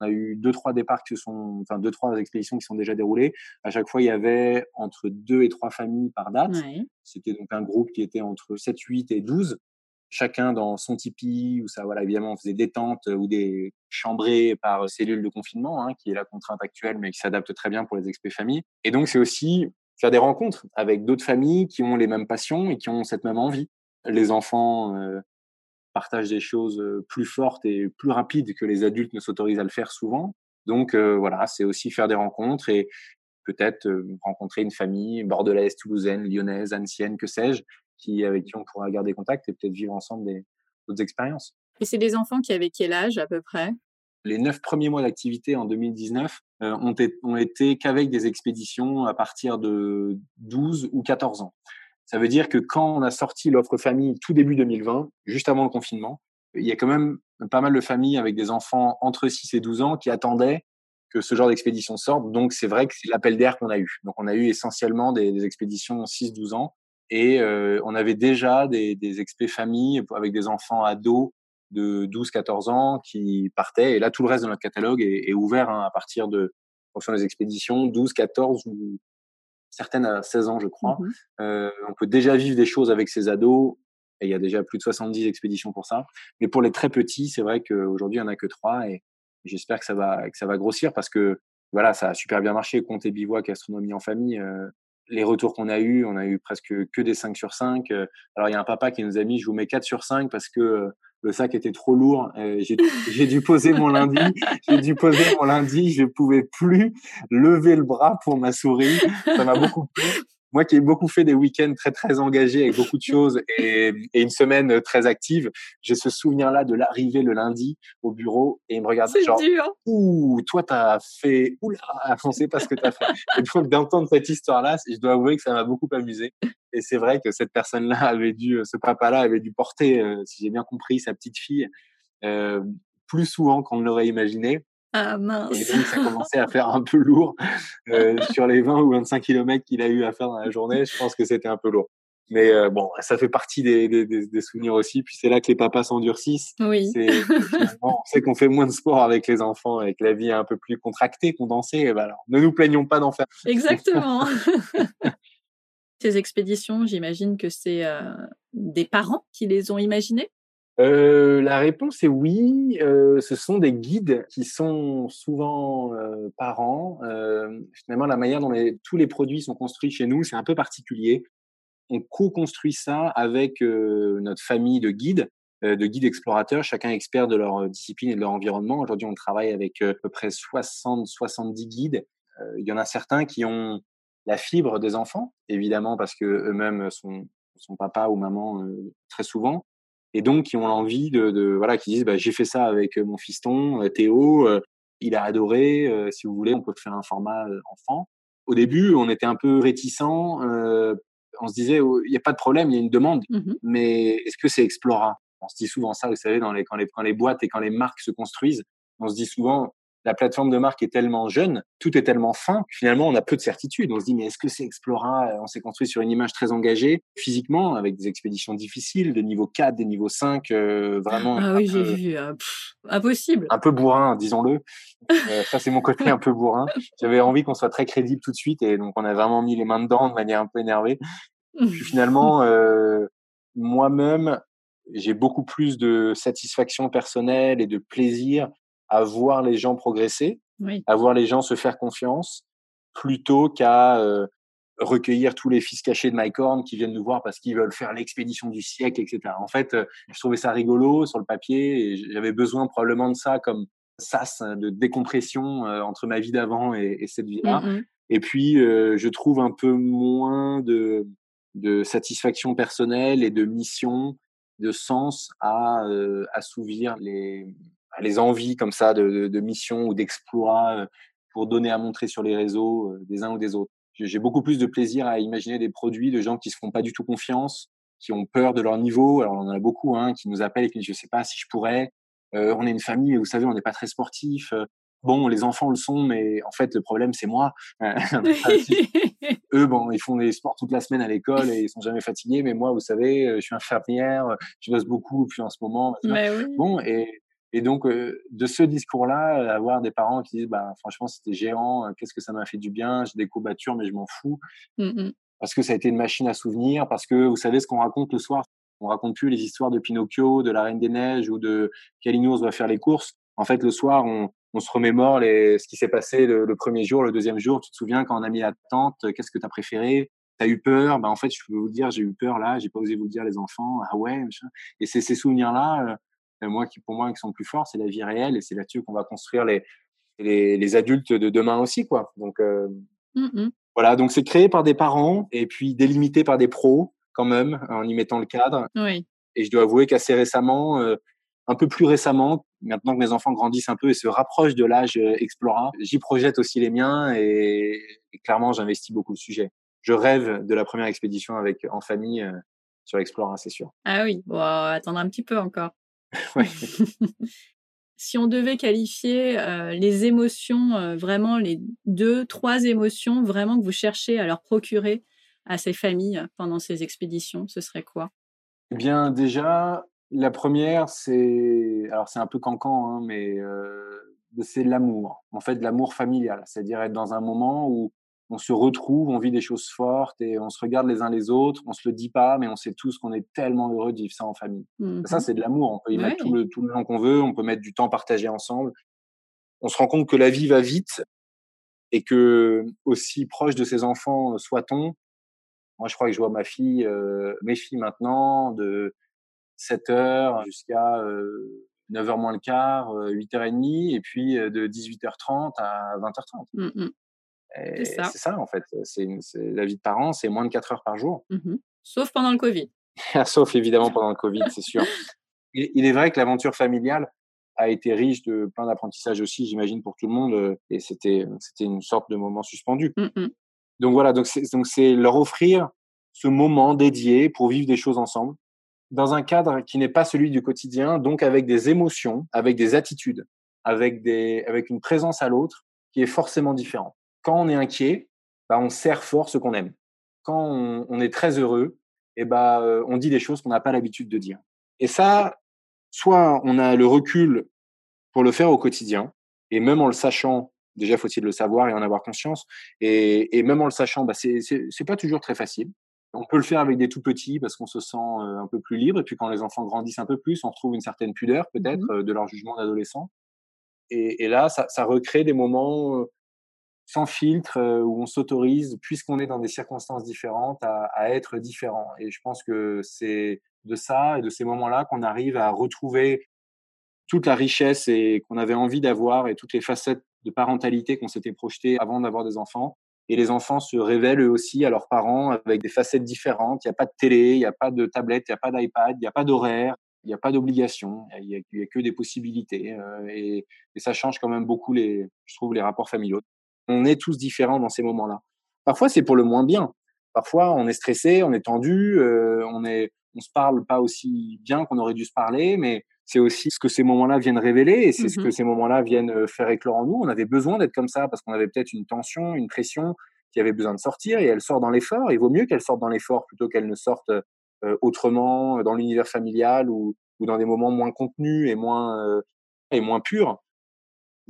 On a eu deux, trois départs qui sont, enfin, deux, trois expéditions qui sont déjà déroulées. À chaque fois, il y avait entre deux et trois familles par date. C'était donc un groupe qui était entre 7, 8 et 12 chacun dans son tipi, où ça, voilà, évidemment, on faisait des tentes ou des chambrées par cellule de confinement, hein, qui est la contrainte actuelle, mais qui s'adapte très bien pour les expé familles. Et donc, c'est aussi faire des rencontres avec d'autres familles qui ont les mêmes passions et qui ont cette même envie. Les enfants euh, partage des choses plus fortes et plus rapides que les adultes ne s'autorisent à le faire souvent. Donc voilà, c'est aussi faire des rencontres et peut-être rencontrer une famille bordelaise, toulousaine, lyonnaise, ancienne, que sais-je, qui avec qui on pourra garder contact et peut-être vivre ensemble des d'autres expériences. Et c'est des enfants qui avaient quel âge à peu près? Les neuf premiers mois d'activité en 2019 ont, ont été qu'avec des expéditions à partir de 12 ou 14 ans. Ça veut dire que quand on a sorti l'offre famille tout début 2020, juste avant le confinement, il y a quand même pas mal de familles avec des enfants entre 6 et 12 ans qui attendaient que ce genre d'expédition sorte. Donc, c'est vrai que c'est l'appel d'air qu'on a eu. Donc, on a eu essentiellement des, des expéditions 6-12 ans. Et euh, on avait déjà des, des expé familles avec des enfants ados de 12-14 ans qui partaient. Et là, tout le reste de notre catalogue est, ouvert hein, à partir de, en fonction des expéditions, 12, 14 ou certaines à 16 ans, je crois. Mmh euh, on peut déjà vivre des choses avec ses ados. Et il y a déjà plus de 70 expéditions pour ça. Mais pour les très petits, c'est vrai qu'aujourd'hui, il n'y en a que trois. Et j'espère que ça va, que ça va grossir parce que voilà, ça a super bien marché. Compter bivouac, astronomie en famille. Euh, les retours qu'on a eu, on a eu presque que des 5 sur 5. Euh, alors, il y a un papa qui nous a mis, je vous mets 4 sur 5 parce que le sac était trop lourd. J'ai dû poser mon lundi. J'ai dû poser mon lundi. Je pouvais plus lever le bras pour ma souris. Ça m'a beaucoup plu moi qui ai beaucoup fait des week-ends très très engagés avec beaucoup de choses et, et une semaine très active, j'ai ce souvenir-là de l'arrivée le lundi au bureau et il me regarde genre dur. ouh toi t'as fait oula on sait pas ce que t'as fait et donc d'entendre cette histoire-là, je dois avouer que ça m'a beaucoup amusé et c'est vrai que cette personne-là avait dû, ce papa-là avait dû porter, euh, si j'ai bien compris, sa petite fille euh, plus souvent qu'on ne l'aurait imaginé. Ah mince. Et donc, ça commençait à faire un peu lourd. Euh, sur les 20 ou 25 kilomètres qu'il a eu à faire dans la journée, je pense que c'était un peu lourd. Mais euh, bon, ça fait partie des, des, des, souvenirs aussi. Puis c'est là que les papas s'endurcissent. Oui. on sait qu'on fait moins de sport avec les enfants et que la vie est un peu plus contractée, condensée. Et ben alors, ne nous plaignons pas d'en faire. Exactement. Ces expéditions, j'imagine que c'est euh, des parents qui les ont imaginées? Euh, la réponse est oui. Euh, ce sont des guides qui sont souvent euh, parents. Finalement, la manière dont tous les produits sont construits chez nous, c'est un peu particulier. On co-construit ça avec notre famille de guides, de guides explorateurs, chacun expert de leur discipline et de leur environnement. Aujourd'hui, on travaille avec à peu près 60-70 guides. il y en a certains qui ont la fibre des enfants, évidemment parce que eux-mêmes sont, sont papa ou maman très souvent, et donc qui ont l'envie de, de, voilà, qui disent bah, j'ai fait ça avec mon fiston Théo, il a adoré. si vous voulez, on peut faire un format enfant. Au début, on était un peu réticents. on se disait oh, il n'y a pas de problème, il y a une demande, mmh mais est-ce que c'est Explora? On se dit souvent ça, vous savez, dans les, quand, les, quand les boîtes et quand les marques se construisent, on se dit souvent la plateforme de marque est tellement jeune, tout est tellement fin, finalement, on a peu de certitude. On se dit, mais est-ce que c'est Explora? On s'est construit sur une image très engagée, physiquement, avec des expéditions difficiles, des niveaux 4, des niveaux 5, euh, vraiment. Ah oui, j'ai vu. Euh, impossible. Un peu bourrin, disons-le. Euh, ça, c'est mon côté un peu bourrin. J'avais envie qu'on soit très crédible tout de suite, et donc on a vraiment mis les mains dedans de manière un peu énervée. Puis finalement, moi-même, j'ai beaucoup plus de satisfaction personnelle et de plaisir à voir les gens progresser, à voir les gens se faire confiance, plutôt qu'à euh, recueillir tous les fils cachés de Mycorn qui viennent nous voir parce qu'ils veulent faire l'expédition du siècle, etc. En fait, euh, je trouvais ça rigolo sur le papier et j'avais besoin probablement de ça comme sas de décompression euh, entre ma vie d'avant et, cette vie-là. Mmh et puis, je trouve un peu moins de, de satisfaction personnelle et de mission, de sens à assouvir les, les envies comme ça de, de, mission ou d'exploit euh, pour donner à montrer sur les réseaux euh, des uns ou des autres. J'ai beaucoup plus de plaisir à imaginer des produits de gens qui se font pas du tout confiance, qui ont peur de leur niveau. Alors on en a beaucoup, hein, qui nous appellent et qui disent je sais pas si je pourrais. Euh, on est une famille, vous savez, on n'est pas très sportif. Bon, les enfants le sont, mais en fait le problème c'est moi. Eux, bon, ils font des sports toute la semaine à l'école et ils sont jamais fatigués, mais moi, vous savez, je suis infirmière, je bosse beaucoup puis en ce moment. Bon, et et donc, de ce discours-là, avoir des parents qui disent, bah, franchement, c'était géant, qu'est-ce que ça m'a fait du bien, j'ai des courbatures, mais je m'en fous. Mmh parce que ça a été une machine à souvenirs, parce que vous savez ce qu'on raconte le soir? On raconte plus les histoires de Pinocchio, de la Reine des Neiges ou de Calinos va faire les courses. En fait, le soir, on, on se remémore les, ce qui s'est passé le, premier jour, le deuxième jour. Tu te souviens quand on a mis la tente, qu'est-ce que tu as préféré? T'as eu peur? Bah, En fait, je peux vous dire, j'ai eu peur là, j'ai pas osé vous le dire les enfants. Ah ouais, machin. Et c'est ces souvenirs-là, moi, qui, pour moi, qui sont plus forts, c'est la vie réelle et c'est là-dessus qu'on va construire les, les, les, adultes de demain aussi, quoi. Donc, euh, mmh voilà. Donc, c'est créé par des parents et puis délimité par des pros, quand même, en y mettant le cadre. Oui. Et je dois avouer qu'assez récemment, euh, un peu plus récemment, maintenant que mes enfants grandissent un peu et se rapprochent de l'âge euh, Explora, j'y projette aussi les miens et, clairement, j'investis beaucoup le sujet. Je rêve de la première expédition avec en famille sur Explora, c'est sûr. Ah oui, bon, attendre un petit peu encore. si on devait qualifier euh, les émotions, euh, vraiment les deux, trois émotions vraiment que vous cherchez à leur procurer à ces familles pendant ces expéditions, ce serait quoi? Eh bien, déjà, la première, c'est alors c'est un peu cancan, hein, mais euh, c'est l'amour. En fait, l'amour familial, c'est-à-dire être dans un moment où on se retrouve, on vit des choses fortes et on se regarde les uns les autres. On se le dit pas, mais on sait tous qu'on est tellement heureux de vivre ça en famille. Ça, mmh c'est de l'amour. On peut y mettre tout le, tout le temps qu'on veut. On peut mettre du temps partagé ensemble. On se rend compte que la vie va vite et que aussi proche de ses enfants soit-on. Moi, je crois que je vois ma fille, euh, mes filles maintenant, de 7 heures jusqu'à 9h moins le quart, 8h30, et puis de 18h30 à 20h30. C'est ça. ça. en fait. C'est la vie de parents, c'est moins de 4 heures par jour. Mmh Sauf pendant le Covid. Sauf évidemment pendant le Covid, c'est sûr. Il, est vrai que l'aventure familiale a été riche de plein d'apprentissages aussi, j'imagine, pour tout le monde. Et c'était une sorte de moment suspendu. Mmh donc voilà, donc c'est leur offrir ce moment dédié pour vivre des choses ensemble dans un cadre qui n'est pas celui du quotidien, donc avec des émotions, avec des attitudes, avec, des, avec une présence à l'autre qui est forcément différente quand on est inquiet, bah, on serre fort ce qu'on aime. Quand on, est très heureux, et eh bah, on dit des choses qu'on n'a pas l'habitude de dire. Et ça, soit on a le recul pour le faire au quotidien, et même en le sachant, déjà faut-il le savoir et en avoir conscience, et, et même en le sachant, bah, c'est pas toujours très facile. On peut le faire avec des tout petits parce qu'on se sent un peu plus libre, et puis quand les enfants grandissent un peu plus, on retrouve une certaine pudeur peut-être mmh euh, de leur jugement d'adolescent. Et, et, là, ça, ça recrée des moments sans filtre, euh, où on s'autorise, puisqu'on est dans des circonstances différentes, à, être différent. Et je pense que c'est de ça et de ces moments-là qu'on arrive à retrouver toute la richesse et qu'on avait envie d'avoir et toutes les facettes de parentalité qu'on s'était projeté avant d'avoir des enfants. et les enfants se révèlent eux aussi à leurs parents avec des facettes différentes. Il n'y a pas de télé, il n'y a pas de tablette, il n'y a pas d'iPad, il n'y a pas d'horaire, il n'y a pas d'obligation, il n'y a, que des possibilités. Euh, et, et, ça change quand même beaucoup, les, je trouve, les rapports familiaux. On est tous différents dans ces moments-là. Parfois, c'est pour le moins bien. Parfois, on est stressé, on est tendu, euh, on est, on se parle pas aussi bien qu'on aurait dû se parler, mais c'est aussi ce que ces moments-là viennent révéler et c'est ce que mmh ces moments-là viennent euh, faire éclore en nous. On avait besoin d'être comme ça parce qu'on avait peut-être une tension, une pression qui avait besoin de sortir et elle sort dans l'effort. Il vaut mieux qu'elle sorte dans l'effort plutôt qu'elle ne sorte euh, autrement dans l'univers familial ou, ou, dans des moments moins contenus et moins euh, et moins purs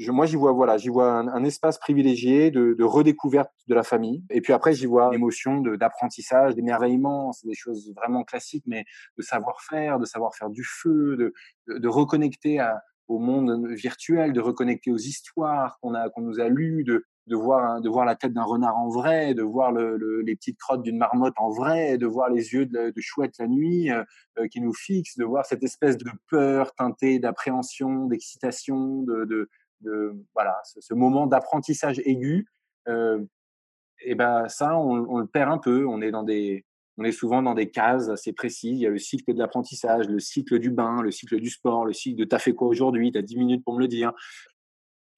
moi, j'y vois, voilà, j'y vois un, espace privilégié de, de, redécouverte de la famille. Et puis après, j'y vois l'émotion d'apprentissage, d'émerveillement. C'est des choses vraiment classiques, mais de savoir-faire, de savoir faire du feu, de, de, reconnecter à, au monde virtuel, de reconnecter aux histoires qu'on a, qu'on nous a lues, de, de voir, de voir la tête d'un renard en vrai, de voir le, les petites crottes d'une marmotte en vrai, de voir les yeux de, de chouette la nuit euh, euh, qui nous fixent, de voir cette espèce de peur teintée d'appréhension, d'excitation, de, de, de voilà ce, moment d'apprentissage aigu euh, et ben ça on, le perd un peu on est dans des on est souvent dans des cases assez précises il y a le cycle de l'apprentissage le cycle du bain le cycle du sport le cycle de t'as fait quoi aujourd'hui t'as 10 minutes pour me le dire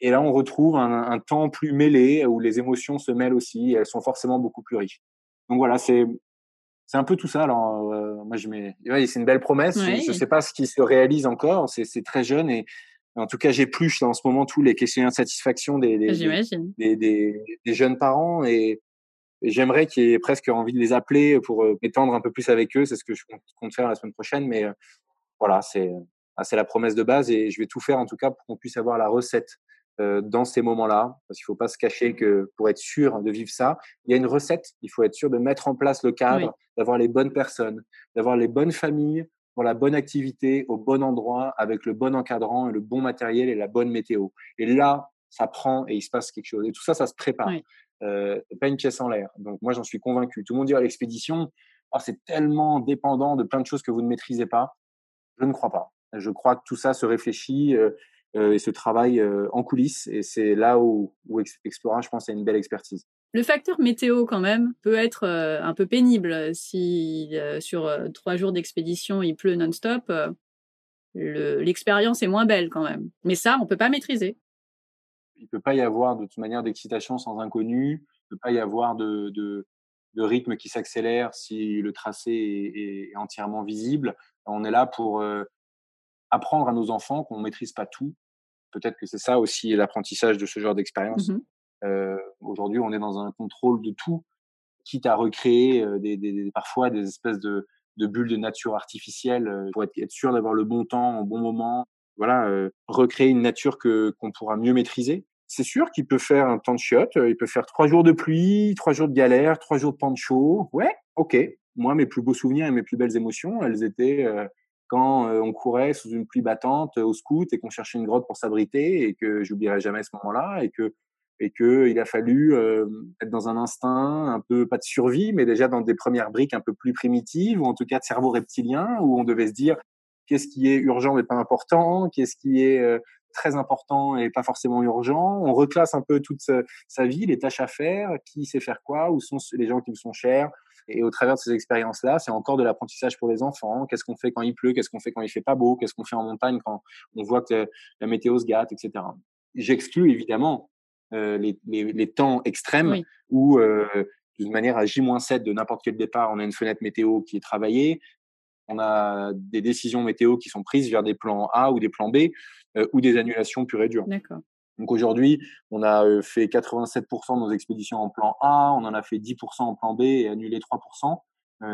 et là on retrouve un, temps plus mêlé où les émotions se mêlent aussi et elles sont forcément beaucoup plus riches donc voilà c'est c'est un peu tout ça. Alors, euh, moi, je mets, c'est une belle promesse. Je ne sais pas ce qui se réalise encore. C'est très jeune et, en tout cas, j'épluche en ce moment tous les questionnaires de satisfaction des, des, des, des, jeunes parents et, j'aimerais qu'ils aient presque envie de les appeler pour euh, étendre un peu plus avec eux. C'est ce que je compte faire la semaine prochaine. Mais euh, voilà, c'est ah, c'est la promesse de base et je vais tout faire en tout cas pour qu'on puisse avoir la recette euh, dans ces moments-là. Parce qu'il faut pas se cacher que pour être sûr de vivre ça, il y a une recette. Il faut être sûr de mettre en place le cadre, d'avoir les bonnes personnes, d'avoir les bonnes familles pour la bonne activité, au bon endroit, avec le bon encadrant et le bon matériel et la bonne météo. Et là, ça prend et il se passe quelque chose. Et tout ça, ça se prépare. Euh, pas une pièce en l'air. Donc moi, j'en suis convaincu. Tout le monde dit à l'expédition, oh, c'est tellement dépendant de plein de choses que vous ne maîtrisez pas. Je ne crois pas. Je crois que tout ça se réfléchit euh, euh, et se travaille en coulisses. Et c'est là où, où Explora, je pense, a une belle expertise. Le facteur météo, quand même, peut être euh, un peu pénible. Si euh, sur euh, trois jours d'expédition, il pleut non-stop, l'expérience est moins belle quand même. Mais ça, on peut pas maîtriser. Il peut pas y avoir de toute manière d'excitation sans inconnu. Il peut pas y avoir de, de, de rythme qui s'accélère si le tracé est, est, entièrement visible. On est là pour apprendre à nos enfants qu'on maîtrise pas tout. Peut-être que c'est ça aussi l'apprentissage de ce genre d'expérience. Mmh Aujourd'hui, on est dans un contrôle de tout, quitte à recréer euh, parfois des espèces de, bulles de nature artificielle euh, pour être, sûr d'avoir le bon temps au bon moment. Voilà, euh, recréer une nature qu'on pourra mieux maîtriser. C'est sûr qu'il peut faire un temps de chiotte, il peut faire trois jours de pluie, trois jours de galère, trois jours de pancho. Ouais, ok. Moi, mes plus beaux souvenirs et mes plus belles émotions, elles étaient quand on courait sous une pluie battante au scout et qu'on cherchait une grotte pour s'abriter et que j'oublierai jamais ce moment-là et que et qu'il a fallu euh, être dans un instinct un peu pas de survie, mais déjà dans des premières briques un peu plus primitives, ou en tout cas de cerveau reptilien, où on devait se dire qu'est-ce qui est urgent mais pas important, qu'est-ce qui est euh, très important et pas forcément urgent. On reclasse un peu toute sa, vie, les tâches à faire, qui sait faire quoi, où sont les gens qui me sont chers. Et au travers de ces expériences-là, c'est encore de l'apprentissage pour les enfants. Qu'est-ce qu'on fait quand il pleut Qu'est-ce qu'on fait quand il fait pas beau Qu'est-ce qu'on fait en montagne quand on voit que la météo se gâte, etc. J'exclus évidemment euh, les, les, les, temps extrêmes où, euh, d'une manière à J-7 de n'importe quel départ, on a une fenêtre météo qui est travaillée, on a des décisions météo qui sont prises vers des plans A ou des plans B euh, ou des annulations pures et dures. Donc aujourd'hui, on a fait 87% de nos expéditions en plan A, on en a fait 10% en plan B et annulé 3%,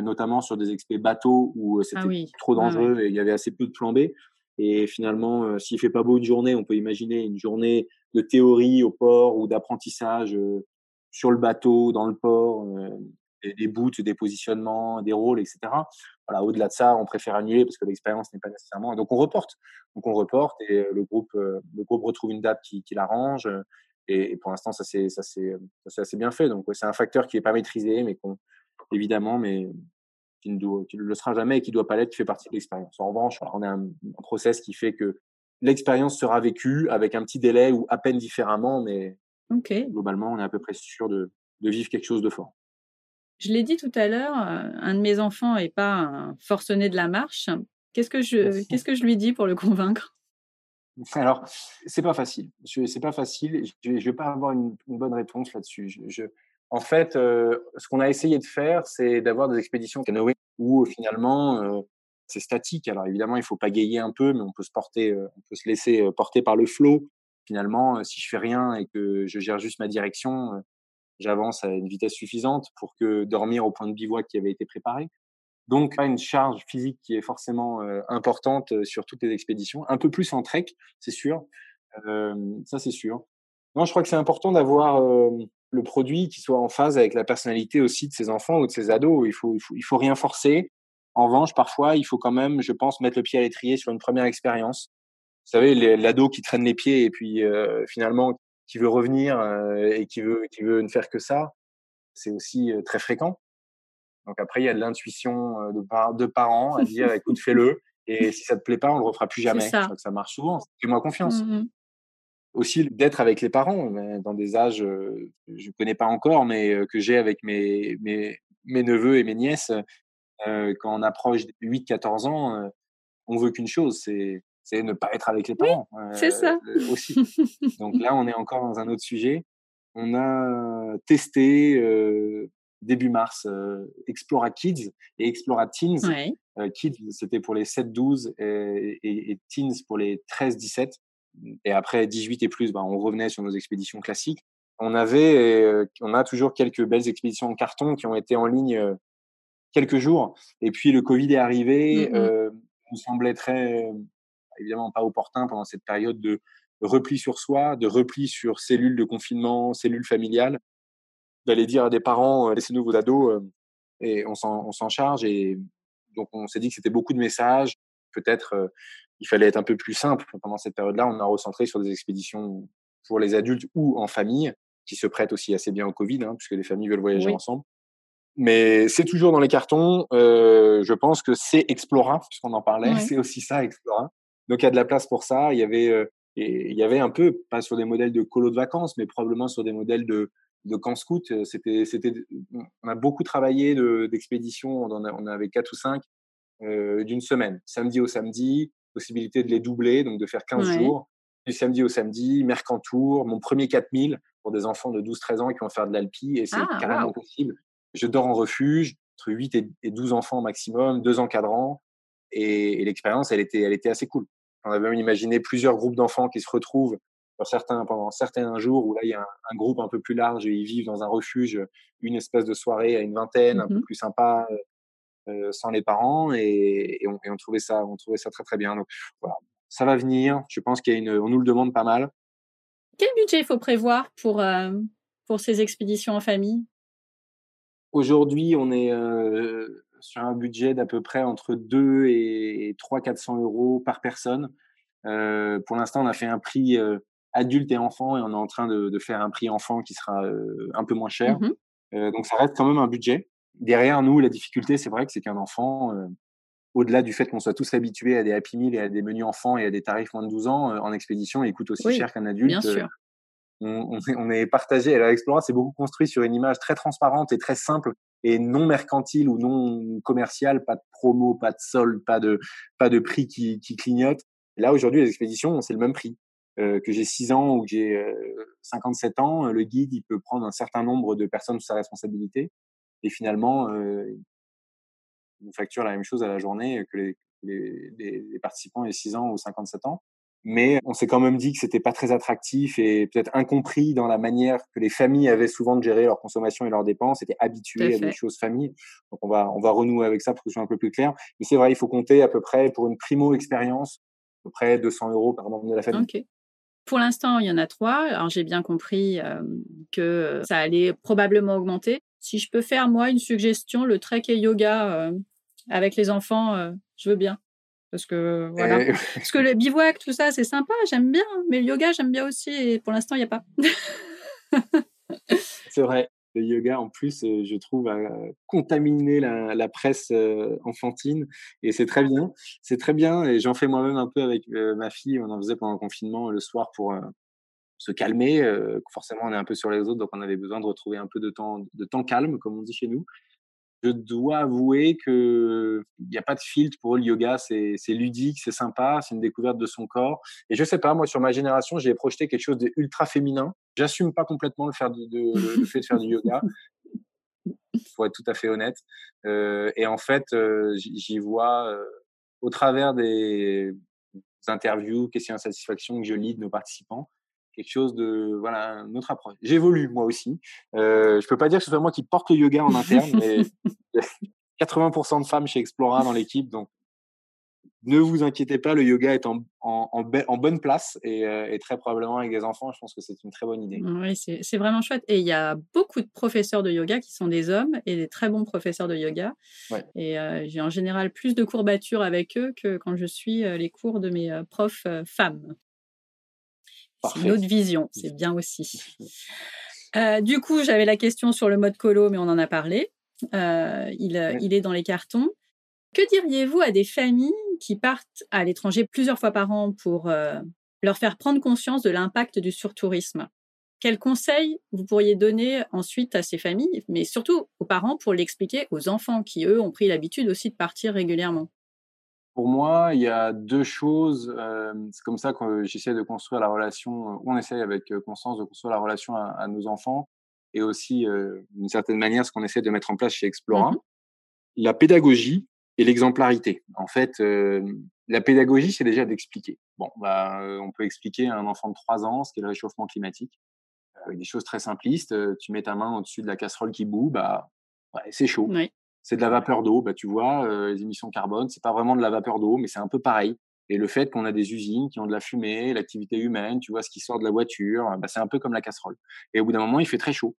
notamment sur des expéditions bateaux où c'était ah trop dangereux et il y avait assez peu de plan B. Et finalement, euh, s'il fait pas beau une journée, on peut imaginer une journée de théorie au port ou d'apprentissage euh, sur le bateau, dans le port, euh, des, boots, des positionnements, des rôles, etc. Voilà, au-delà de ça, on préfère annuler parce que l'expérience n'est pas nécessairement. donc on reporte. Donc on reporte et le groupe, le groupe retrouve une date qui, qui l'arrange. Et, pour l'instant, ça c'est assez bien fait. Donc c'est un facteur qui est pas maîtrisé, mais qu'on évidemment, mais qui ne, le sera jamais et qui ne doit pas l'être, qui fait partie de l'expérience. En revanche, on a un, process qui fait que l'expérience sera vécue avec un petit délai ou à peine différemment, mais globalement, on est à peu près sûr de, de vivre quelque chose de fort. Je l'ai dit tout à l'heure, un de mes enfants n'est pas un forcené de la marche. Qu'est-ce que je, qu'est-ce que je lui dis pour le convaincre? Alors, c'est pas facile. C'est pas facile. Je, ne vais pas avoir une, bonne réponse là-dessus. Je, en fait, ce qu'on a essayé de faire, c'est d'avoir des expéditions canoë où finalement c'est statique. Alors évidemment, il faut pas gayer un peu, mais on peut se porter, on peut se laisser porter par le flot. Finalement, si je fais rien et que je gère juste ma direction, j'avance à une vitesse suffisante pour que dormir au point de bivouac qui avait été préparé. Donc, pas une charge physique qui est forcément importante sur toutes les expéditions. Un peu plus en trek, c'est sûr. ça, c'est sûr. Non, je crois que c'est important d'avoir le produit qui soit en phase avec la personnalité aussi de ses enfants ou de ses ados. Il faut, il faut, il faut rien forcer. En revanche, parfois, il faut quand même, je pense, mettre le pied à l'étrier sur une première expérience. Vous savez, l'ado qui traîne les pieds et puis finalement qui veut revenir et qui veut, qui veut ne faire que ça, c'est aussi très fréquent. Donc après, il y a de l'intuition de, de, parents à dire, écoute, fais-le. Et si ça te plaît pas, on le refera plus jamais. Ça. Je crois que ça marche souvent. Fais-moi confiance. Mmh aussi d'être avec les parents dans des âges, je connais pas encore, mais que j'ai avec mes, mes, mes, neveux et mes nièces. quand on approche 8-14 ans, on veut qu'une chose, c'est ne pas être avec les parents. c'est ça. aussi. Donc là, on est encore dans un autre sujet. On a testé début mars Explora Kids et Explora Teens. Kids, c'était pour les 7-12 et, et, Teens pour les 13-17. Et après 18 et plus, bah, on revenait sur nos expéditions classiques. On avait, on a toujours quelques belles expéditions en carton qui ont été en ligne quelques jours. Et puis le Covid est arrivé. Mmh nous semblait très évidemment pas opportun pendant cette période de repli sur soi, de repli sur cellules de confinement, cellules familiales, d'aller dire à des parents laissez-nous vos ados et on s'en charge. Et donc on s'est dit que c'était beaucoup de messages. Peut-être il fallait être un peu plus simple pendant cette période-là. On a recentré sur des expéditions pour les adultes ou en famille, qui se prêtent aussi assez bien au Covid, hein, puisque les familles veulent voyager ensemble. Mais c'est toujours dans les cartons. Euh, je pense que c'est Explora, puisqu'on en parlait. C'est aussi ça, Explora. Donc il y a de la place pour ça. Il y avait, euh, et, il y avait un peu, pas sur des modèles de colo de vacances, mais probablement sur des modèles de, de camp scout. C'était, c'était, on a beaucoup travaillé d'expéditions. on, on avait quatre ou cinq euh, d'une semaine, samedi au samedi, possibilité de les doubler, donc de faire 15 jours, du samedi au samedi, Mercantour, mon premier 4000 pour des enfants de 12-13 ans qui vont faire de l'alpi, et c'est ah, carrément possible. Je dors en refuge, entre 8 et 12 enfants maximum, deux encadrants, et, l'expérience, elle était, elle était assez cool. On avait même imaginé plusieurs groupes d'enfants qui se retrouvent pour certains, pendant certains jours où là, il y a un, groupe un peu plus large et ils vivent dans un refuge, une espèce de soirée à une vingtaine, un peu mmh plus sympa, sans les parents et, on, trouvait ça, on trouvait ça très très bien. Donc voilà, ça va venir. Je pense qu'il y a une, on nous le demande pas mal. Quel budget il faut prévoir pour euh, pour ces expéditions en famille? Aujourd'hui, on est euh, sur un budget d'à peu près entre 2 et 3 400 euros par personne. pour l'instant, on a fait un prix adulte et enfant et on est en train de, faire un prix enfant qui sera un peu moins cher. Mmh donc ça reste quand même un budget derrière nous, la difficulté, c'est vrai que c'est qu'un enfant, euh, au-delà du fait qu'on soit tous habitués à des Happy Meal et à des menus enfants et à des tarifs moins de 12 ans, euh, en expédition, il coûte aussi cher qu'un adulte. Bien sûr. Euh, on, est, partagé. Et l'Explora, c'est beaucoup construit sur une image très transparente et très simple et non mercantile ou non commerciale, pas de promo, pas de solde, pas de, pas de prix qui, qui clignote. là, aujourd'hui, les expéditions, c'est le même prix. que j'ai 6 ans ou que j'ai 57 ans, le guide, il peut prendre un certain nombre de personnes sous sa responsabilité. Et finalement, euh, on facture la même chose à la journée que les, les, les participants aient 6 ans ou 57 ans. Mais on s'est quand même dit que c'était pas très attractif et peut-être incompris dans la manière que les familles avaient souvent de gérer leur consommation et leurs dépenses, étaient habituées à des choses familles. Donc on va on va renouer avec ça pour que ce soit un peu plus clair. Mais c'est vrai, il faut compter à peu près pour une primo expérience à peu près 200 euros par membre de la famille. Okay. Pour l'instant, il y en a trois. Alors j'ai bien compris euh, que ça allait probablement augmenter. Si je peux faire, moi, une suggestion, le trek et yoga euh, avec les enfants, euh, je veux bien. Parce que, voilà. Eh Parce que le bivouac, tout ça, c'est sympa, j'aime bien. Mais le yoga, j'aime bien aussi. Et pour l'instant, il n'y a pas. c'est vrai. Le yoga, en plus, euh, je trouve, a contaminé la, la presse enfantine. Et c'est très bien. C'est très bien. Et j'en fais moi-même un peu avec ma fille. On en faisait pendant le confinement le soir pour se calmer. forcément, on est un peu sur les autres, donc on avait besoin de retrouver un peu de temps, de temps calme, comme on dit chez nous. Je dois avouer que il n'y a pas de filtre pour le yoga. C'est ludique, c'est sympa, c'est une découverte de son corps. Et je sais pas, moi, sur ma génération, j'ai projeté quelque chose d'ultra féminin. J'assume pas complètement le, faire de, le fait de faire du yoga. Faut être tout à fait honnête. et en fait, j'y vois au travers des interviews, questions insatisfaction que je lis de nos participants, quelque chose de voilà notre approche. J'évolue moi aussi. Euh, je peux pas dire que ce soit moi qui porte le yoga en interne, mais 80% de femmes chez Explora dans l'équipe, donc ne vous inquiétez pas, le yoga est en, en, en, bonne place euh, et, très probablement avec des enfants, je pense que c'est une très bonne idée. Oui, c'est vraiment chouette. Et il y a beaucoup de professeurs de yoga qui sont des hommes et des très bons professeurs de yoga. Et euh, j'ai en général plus de courbatures avec eux que quand je suis euh, les cours de mes profs femmes. C'est une autre vision, c'est bien aussi. du coup, j'avais la question sur le mode colo, mais on en a parlé. il, il est dans les cartons. Que diriez-vous à des familles qui partent à l'étranger plusieurs fois par an pour euh, leur faire prendre conscience de l'impact du surtourisme? Quels conseils vous pourriez donner ensuite à ces familles, mais surtout aux parents pour l'expliquer aux enfants qui, eux, ont pris l'habitude aussi de partir régulièrement? Pour moi, il y a deux choses. Euh, c'est comme ça que j'essaie de construire la relation, on essaye avec Constance de construire la relation à, nos enfants et aussi, euh, d'une certaine manière, ce qu'on essaie de mettre en place chez Explora. Mmh la pédagogie, et l'exemplarité. En fait, euh, la pédagogie, c'est déjà d'expliquer. Bon, bah, euh, on peut expliquer à un enfant de 3 ans ce qu'est le réchauffement climatique des choses très simplistes. Euh, tu mets ta main au-dessus de la casserole qui boue, bah, ouais, c'est chaud. C'est de la vapeur d'eau, bah, tu vois, les émissions carbone, c'est pas vraiment de la vapeur d'eau, mais c'est un peu pareil. Et le fait qu'on a des usines qui ont de la fumée, l'activité humaine, tu vois, ce qui sort de la voiture, bah, c'est un peu comme la casserole. Et au bout d'un moment, il fait très chaud.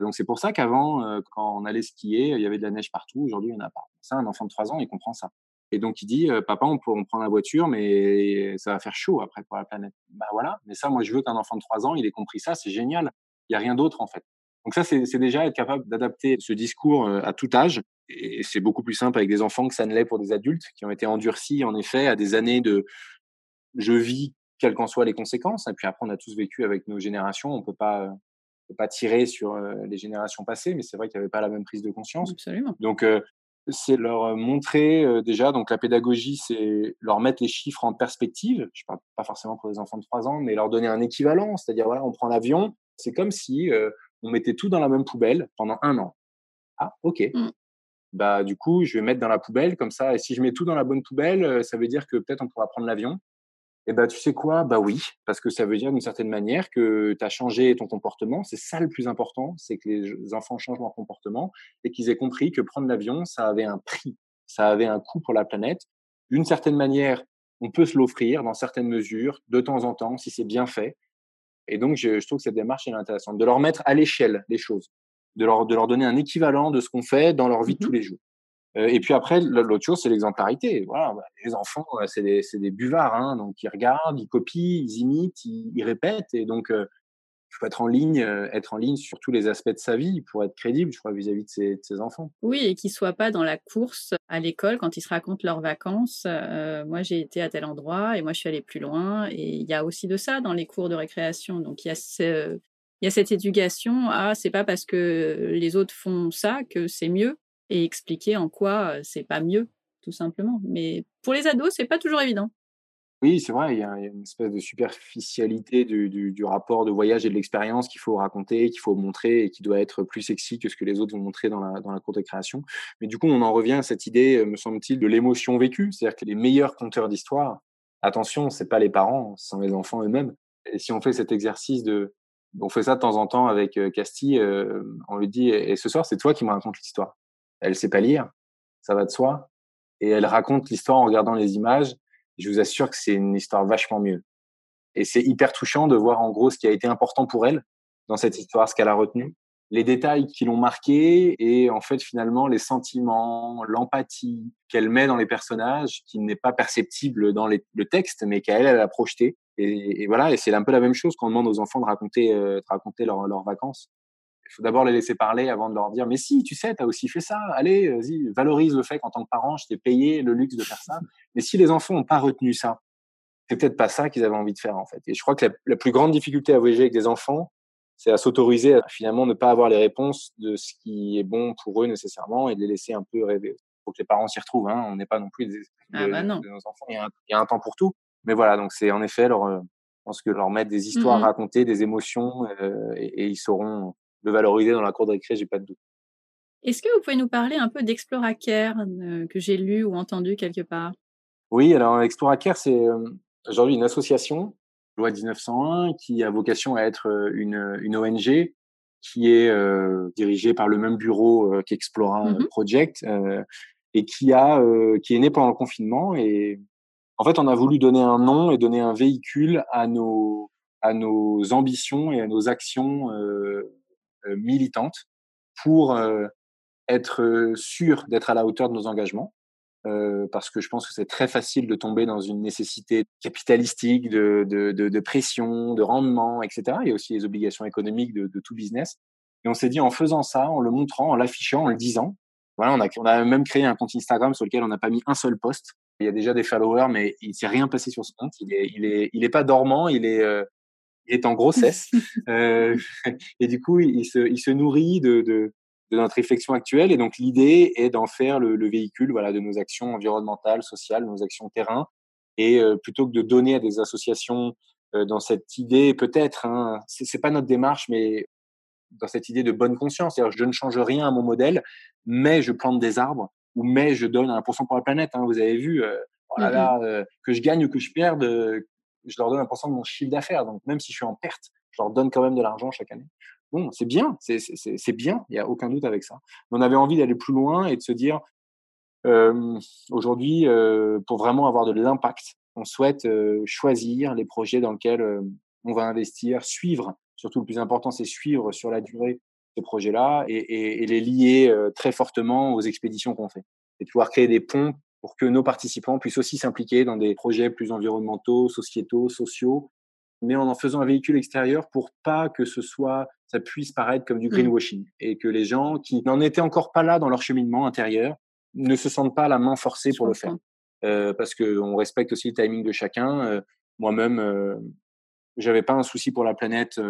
Donc c'est pour ça qu'avant, euh, quand on allait skier, il y avait de la neige partout. Aujourd'hui, il n'y en a pas. Ça, un enfant de 3 ans, il comprend ça. Et donc il dit, euh, papa, on, peut, on prend la voiture, mais ça va faire chaud après pour la planète. Bah voilà. Mais ça, moi, je veux qu'un enfant de 3 ans, il ait compris ça. C'est génial. Il n'y a rien d'autre en fait. Donc ça, c'est déjà être capable d'adapter ce discours à tout âge. Et c'est beaucoup plus simple avec des enfants que ça ne l'est pour des adultes qui ont été endurcis, en effet, à des années de je vis, quelles qu'en soient les conséquences. Et puis après, on a tous vécu avec nos générations. On peut pas pas tirer sur les générations passées, mais c'est vrai qu'il n'y avait pas la même prise de conscience. Absolument. Donc, c'est leur montrer déjà, donc la pédagogie, c'est leur mettre les chiffres en perspective. Je parle pas forcément pour les enfants de 3 ans, mais leur donner un équivalent. C'est-à-dire, voilà, on prend l'avion, c'est comme si on mettait tout dans la même poubelle pendant un an. Ah, ok. Mmh. Bah, du coup, je vais mettre dans la poubelle comme ça. Et si je mets tout dans la bonne poubelle, ça veut dire que peut-être on pourra prendre l'avion. Eh ben, tu sais quoi? Bah oui, parce que ça veut dire d'une certaine manière que tu as changé ton comportement. C'est ça le plus important, c'est que les enfants changent leur comportement et qu'ils aient compris que prendre l'avion, ça avait un prix, ça avait un coût pour la planète. D'une certaine manière, on peut se l'offrir dans certaines mesures, de temps en temps, si c'est bien fait. Et donc, je, trouve que cette démarche est intéressante, de leur mettre à l'échelle les choses, de leur, de leur donner un équivalent de ce qu'on fait dans leur vie de mmh tous les jours. Euh, et puis après, l'autre chose, c'est l'exemplarité. Voilà, bah, les enfants, c'est des, des, buvards, hein, donc ils regardent, ils copient, ils imitent, ils, répètent, et donc euh, il faut être en ligne, euh, être en ligne sur tous les aspects de sa vie pour être crédible, je crois, vis-à-vis de, ses, enfants. Oui, et qu'ils soient pas dans la course à l'école quand ils se racontent leurs vacances. moi, j'ai été à tel endroit et moi, je suis allée plus loin. Et il y a aussi de ça dans les cours de récréation. Donc il y a cette éducation à c'est pas parce que les autres font ça que c'est mieux et expliquer en quoi c'est pas mieux, tout simplement. Mais pour les ados, c'est pas toujours évident. Oui, c'est vrai, il y, a, une espèce de superficialité du, du, rapport de voyage et de l'expérience qu'il faut raconter, qu'il faut montrer et qui doit être plus sexy que ce que les autres vont montrer dans la, dans la cour de création. Mais du coup, on en revient à cette idée, me semble-t-il, de l'émotion vécue. C'est-à-dire que les meilleurs conteurs d'histoire, attention, c'est pas les parents, ce sont les enfants eux-mêmes. Et si on fait cet exercice de, on fait ça de temps en temps avec Castille, on lui dit, et ce soir, c'est toi qui me racontes l'histoire elle sait pas lire, ça va de soi, et elle raconte l'histoire en regardant les images. Je vous assure que c'est une histoire vachement mieux. Et c'est hyper touchant de voir en gros ce qui a été important pour elle dans cette histoire, ce qu'elle a retenu, les détails qui l'ont marqué et en fait finalement les sentiments, l'empathie qu'elle met dans les personnages qui n'est pas perceptible dans le texte mais qu'elle elle a projeté. Et, voilà, et c'est un peu la même chose quand on demande aux enfants de raconter, euh, de raconter leurs vacances il faut d'abord les laisser parler avant de leur dire mais si tu sais tu as aussi fait ça allez vas-y valorise le fait qu'en tant que parent je t'ai payé le luxe de faire ça mais si les enfants n'ont pas retenu ça c'est peut-être pas ça qu'ils avaient envie de faire en fait. Et je crois que la, plus grande difficulté à voyager avec des enfants, c'est à s'autoriser à finalement ne pas avoir les réponses de ce qui est bon pour eux nécessairement et de les laisser un peu rêver. Il faut que les parents s'y retrouvent. Hein. On n'est pas non plus des, ah bah non. de nos enfants. Il y, a un, il y, a un, temps pour tout. Mais voilà, donc c'est en effet leur, je pense que leur mettre des histoires à mmh raconter, des émotions, euh, et, et, ils sauront le valoriser dans la cour de récré, j'ai pas de doute. Est-ce que vous pouvez nous parler un peu d'Exploracare euh, que j'ai lu ou entendu quelque part? Oui, alors Exploracare, c'est aujourd'hui une association, loi 1901, qui a vocation à être une, une ONG qui est euh, dirigée par le même bureau euh, qu'Explora mmh Project euh, et qui a qui est né pendant le confinement et en fait on a voulu donner un nom et donner un véhicule à nos à nos ambitions et à nos actions militantes pour être sûr d'être à la hauteur de nos engagements euh, parce que je pense que c'est très facile de tomber dans une nécessité capitalistique, de, de, pression, de rendement, etc. Il y a aussi les obligations économiques de, tout business. Et on s'est dit, en faisant ça, en le montrant, en l'affichant, en le disant, voilà, on a, on a même créé un compte Instagram sur lequel on n'a pas mis un seul post. Il y a déjà des followers, mais il s'est rien passé sur ce compte. Il est, il est, il est pas dormant, il est, euh, il est en grossesse. euh, et du coup, il se, il se nourrit de, de, de notre réflexion actuelle. Et donc l'idée est d'en faire le, le, véhicule voilà, de nos actions environnementales, sociales, nos actions terrain. Et euh, plutôt que de donner à des associations euh, dans cette idée, peut-être, hein, c'est pas notre démarche, mais dans cette idée de bonne conscience, c'est-à-dire je ne change rien à mon modèle, mais je plante des arbres ou mais je donne 1% pour la planète. Hein, vous avez vu, oh mmh que je gagne ou que je perde, je leur donne 1% de mon chiffre d'affaires. Donc même si je suis en perte, je leur donne quand même de l'argent chaque année bon, c'est bien, c'est bien, il n'y a aucun doute avec ça. Mais on avait envie d'aller plus loin et de se dire, aujourd'hui, pour vraiment avoir de l'impact, on souhaite choisir les projets dans lesquels on va investir, suivre, surtout le plus important, c'est suivre sur la durée ces projets-là et, et, les lier très fortement aux expéditions qu'on fait. Et de pouvoir créer des ponts pour que nos participants puissent aussi s'impliquer dans des projets plus environnementaux, sociétaux, sociaux, mais en en faisant un véhicule extérieur pour pas que ce soit, ça puisse paraître comme du mmh. greenwashing et que les gens qui n'en étaient encore pas là dans leur cheminement intérieur ne se sentent pas la main forcée pour le faire. Euh, parce que on respecte aussi le timing de chacun. Euh, Moi-même, euh, j'avais pas un souci pour la planète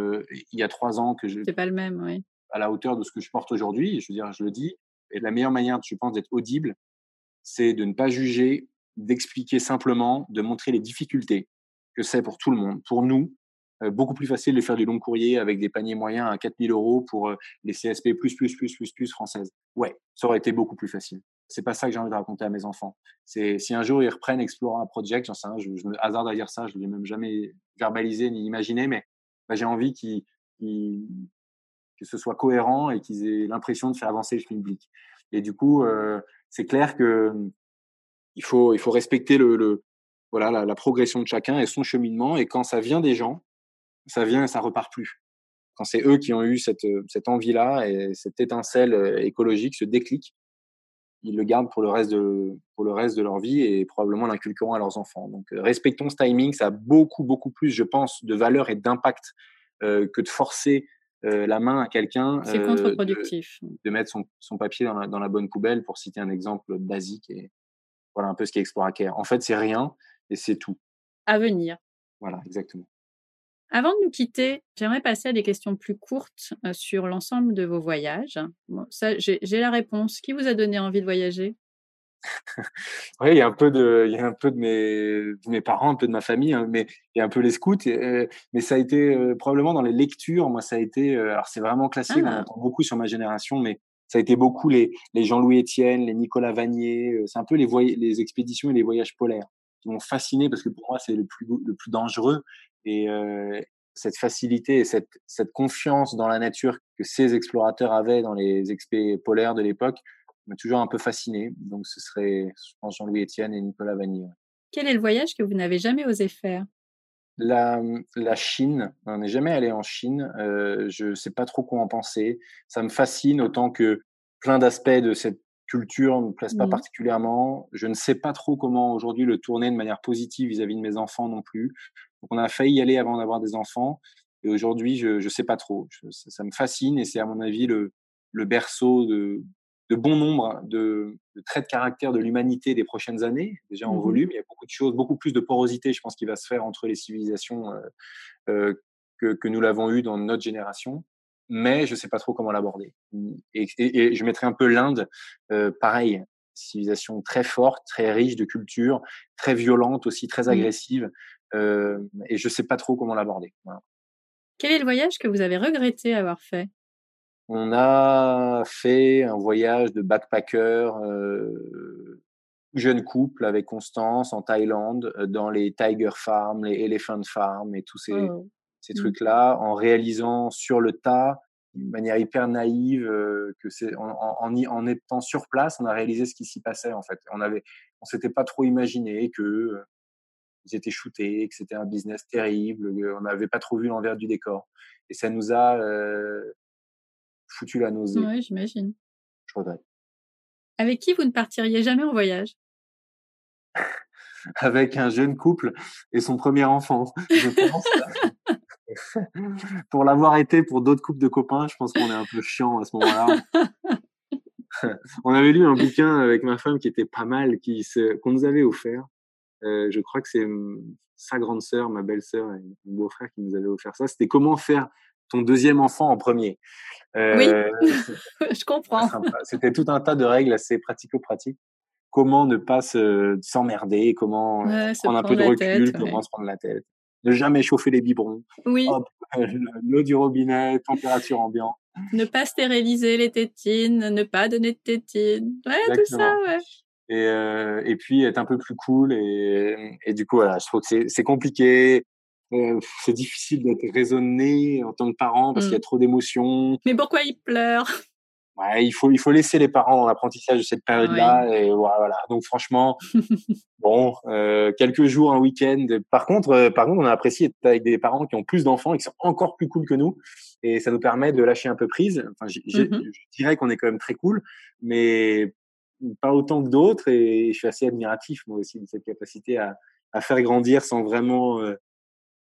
il y a trois ans que je. C'est pas le même, oui. À la hauteur de ce que je porte aujourd'hui. Je veux dire, je le dis. Et la meilleure manière, je pense, d'être audible, c'est de ne pas juger, d'expliquer simplement, de montrer les difficultés que c'est pour tout le monde. Pour nous, euh, beaucoup plus facile de faire du long courrier avec des paniers moyens à 4000 euros pour euh, les CSP plus, plus, plus, plus, plus françaises. Ouais, ça aurait été beaucoup plus facile. C'est pas ça que j'ai envie de raconter à mes enfants. C'est si un jour ils reprennent Explora Project, j'en sais rien, je, me hasarde à dire ça, je l'ai même jamais verbalisé ni imaginé, mais bah, j'ai envie qu'ils, que ce soit cohérent et qu'ils aient l'impression de faire avancer le public. Et du coup, euh, c'est clair que il faut, il faut respecter le, voilà la, progression de chacun et son cheminement. Et quand ça vient des gens, ça vient et ça repart plus. Quand c'est eux qui ont eu cette, cette envie-là et cette étincelle euh, écologique, ce déclic, ils le gardent pour le reste de, pour le reste de leur vie et probablement l'inculqueront à leurs enfants. Donc, euh, respectons ce timing. Ça a beaucoup, beaucoup plus, je pense, de valeur et d'impact euh, que de forcer euh, la main à quelqu'un. C'est contre-productif. De, de, mettre son, son papier dans la, dans la bonne poubelle, pour citer un exemple basique et voilà un peu ce qui est Care. En fait, c'est rien et c'est tout. À venir. Voilà, exactement. Avant de nous quitter, j'aimerais passer à des questions plus courtes euh, sur l'ensemble de vos voyages. Bon, ça, j'ai la réponse. Qui vous a donné envie de voyager? Oui, il y a un peu de, il y a un peu de mes, de mes parents, un peu de ma famille, hein, mais il y a un peu les scouts. Euh, mais ça a été euh, probablement dans les lectures. Moi, ça a été, euh, alors c'est vraiment classique. Ah. On entend beaucoup sur ma génération, mais ça a été beaucoup les, les Jean-Louis Etienne, les Nicolas Vanier. C'est un peu les, les expéditions et les voyages polaires qui m'ont fasciné parce que pour moi c'est le plus le plus dangereux et cette facilité et cette, cette confiance dans la nature que ces explorateurs avaient dans les expés polaires de l'époque m'a toujours un peu fasciné. Donc ce serait, je pense, Jean-Louis Etienne et Nicolas Vanier. Quel est le voyage que vous n'avez jamais osé faire? La, la Chine, on n'est jamais allé en Chine. Euh, je ne sais pas trop quoi en penser. Ça me fascine autant que plein d'aspects de cette culture ne me plaise pas mmh. particulièrement. Je ne sais pas trop comment aujourd'hui le tourner de manière positive vis-à-vis -vis de mes enfants non plus. Donc on a failli y aller avant d'avoir des enfants. Et aujourd'hui, je ne sais pas trop. Je, ça, ça, me fascine et c'est à mon avis le, le berceau de, de bon nombre de, traits de caractère de l'humanité des prochaines années, déjà en mmh volume. Il y a beaucoup de choses, beaucoup plus de porosité, je pense, qui va se faire entre les civilisations euh, euh, que, que, nous l'avons eu dans notre génération. Mais je ne sais pas trop comment l'aborder. Et, et, je mettrai un peu l'Inde, euh, pareil, civilisation très forte, très riche de culture, très violente aussi, très mmh. agressive. Euh, et je ne sais pas trop comment l'aborder. Quel est le voyage que vous avez regretté avoir fait? On a fait un voyage de backpacker, euh, jeune couple avec Constance en Thaïlande, euh, dans les Tiger Farms, les Elephant Farms et tous ces, oh. ces mmh. trucs-là, en réalisant sur le tas d'une manière hyper naïve euh, que c'est en, en, en, étant sur place on a réalisé ce qui s'y passait en fait on avait on s'était pas trop imaginé que euh, ils étaient shootés que c'était un business terrible on n'avait pas trop vu l'envers du décor et ça nous a euh, foutu la nausée oui j'imagine je regrette avec qui vous ne partiriez jamais en voyage? Avec un jeune couple et son premier enfant je pense pour l'avoir été pour d'autres couples de copains, je pense qu'on est un peu chiant à ce moment-là. on avait lu un bouquin avec ma femme qui était pas mal, qui qu'on nous avait offert. Euh, je crois que c'est sa grande sœur, ma belle-sœur et mon beau-frère qui nous avait offert ça. C'était comment faire ton deuxième enfant en premier. Euh, oui, je comprends. C'était tout un tas de règles assez pratico-pratiques. Comment ne pas s'emmerder, comment prendre un peu de recul, comment se prendre la tête ne jamais chauffer les biberons. Oui. L'eau du robinet, température ambiante. Ne pas stériliser les tétines, ne pas donner de tétines. Ouais, tout ça, ouais. Et, euh, et puis être un peu plus cool. Et, et du coup, voilà, je trouve que c'est compliqué. Euh, c'est difficile d'être raisonné en tant que parent parce qu'il y a trop d'émotions. Mais pourquoi il pleure? Ouais, il faut il faut laisser les parents dans l'apprentissage de cette période-là et voilà. Donc franchement, bon, euh, quelques jours, un week-end. Par contre, euh, par contre, on a apprécié être avec des parents qui ont plus d'enfants et qui sont encore plus cool que nous et ça nous permet de lâcher un peu prise. Enfin, mmh je dirais qu'on est quand même très cool, mais pas autant que d'autres et je suis assez admiratif moi aussi de cette capacité à, à faire grandir sans vraiment euh,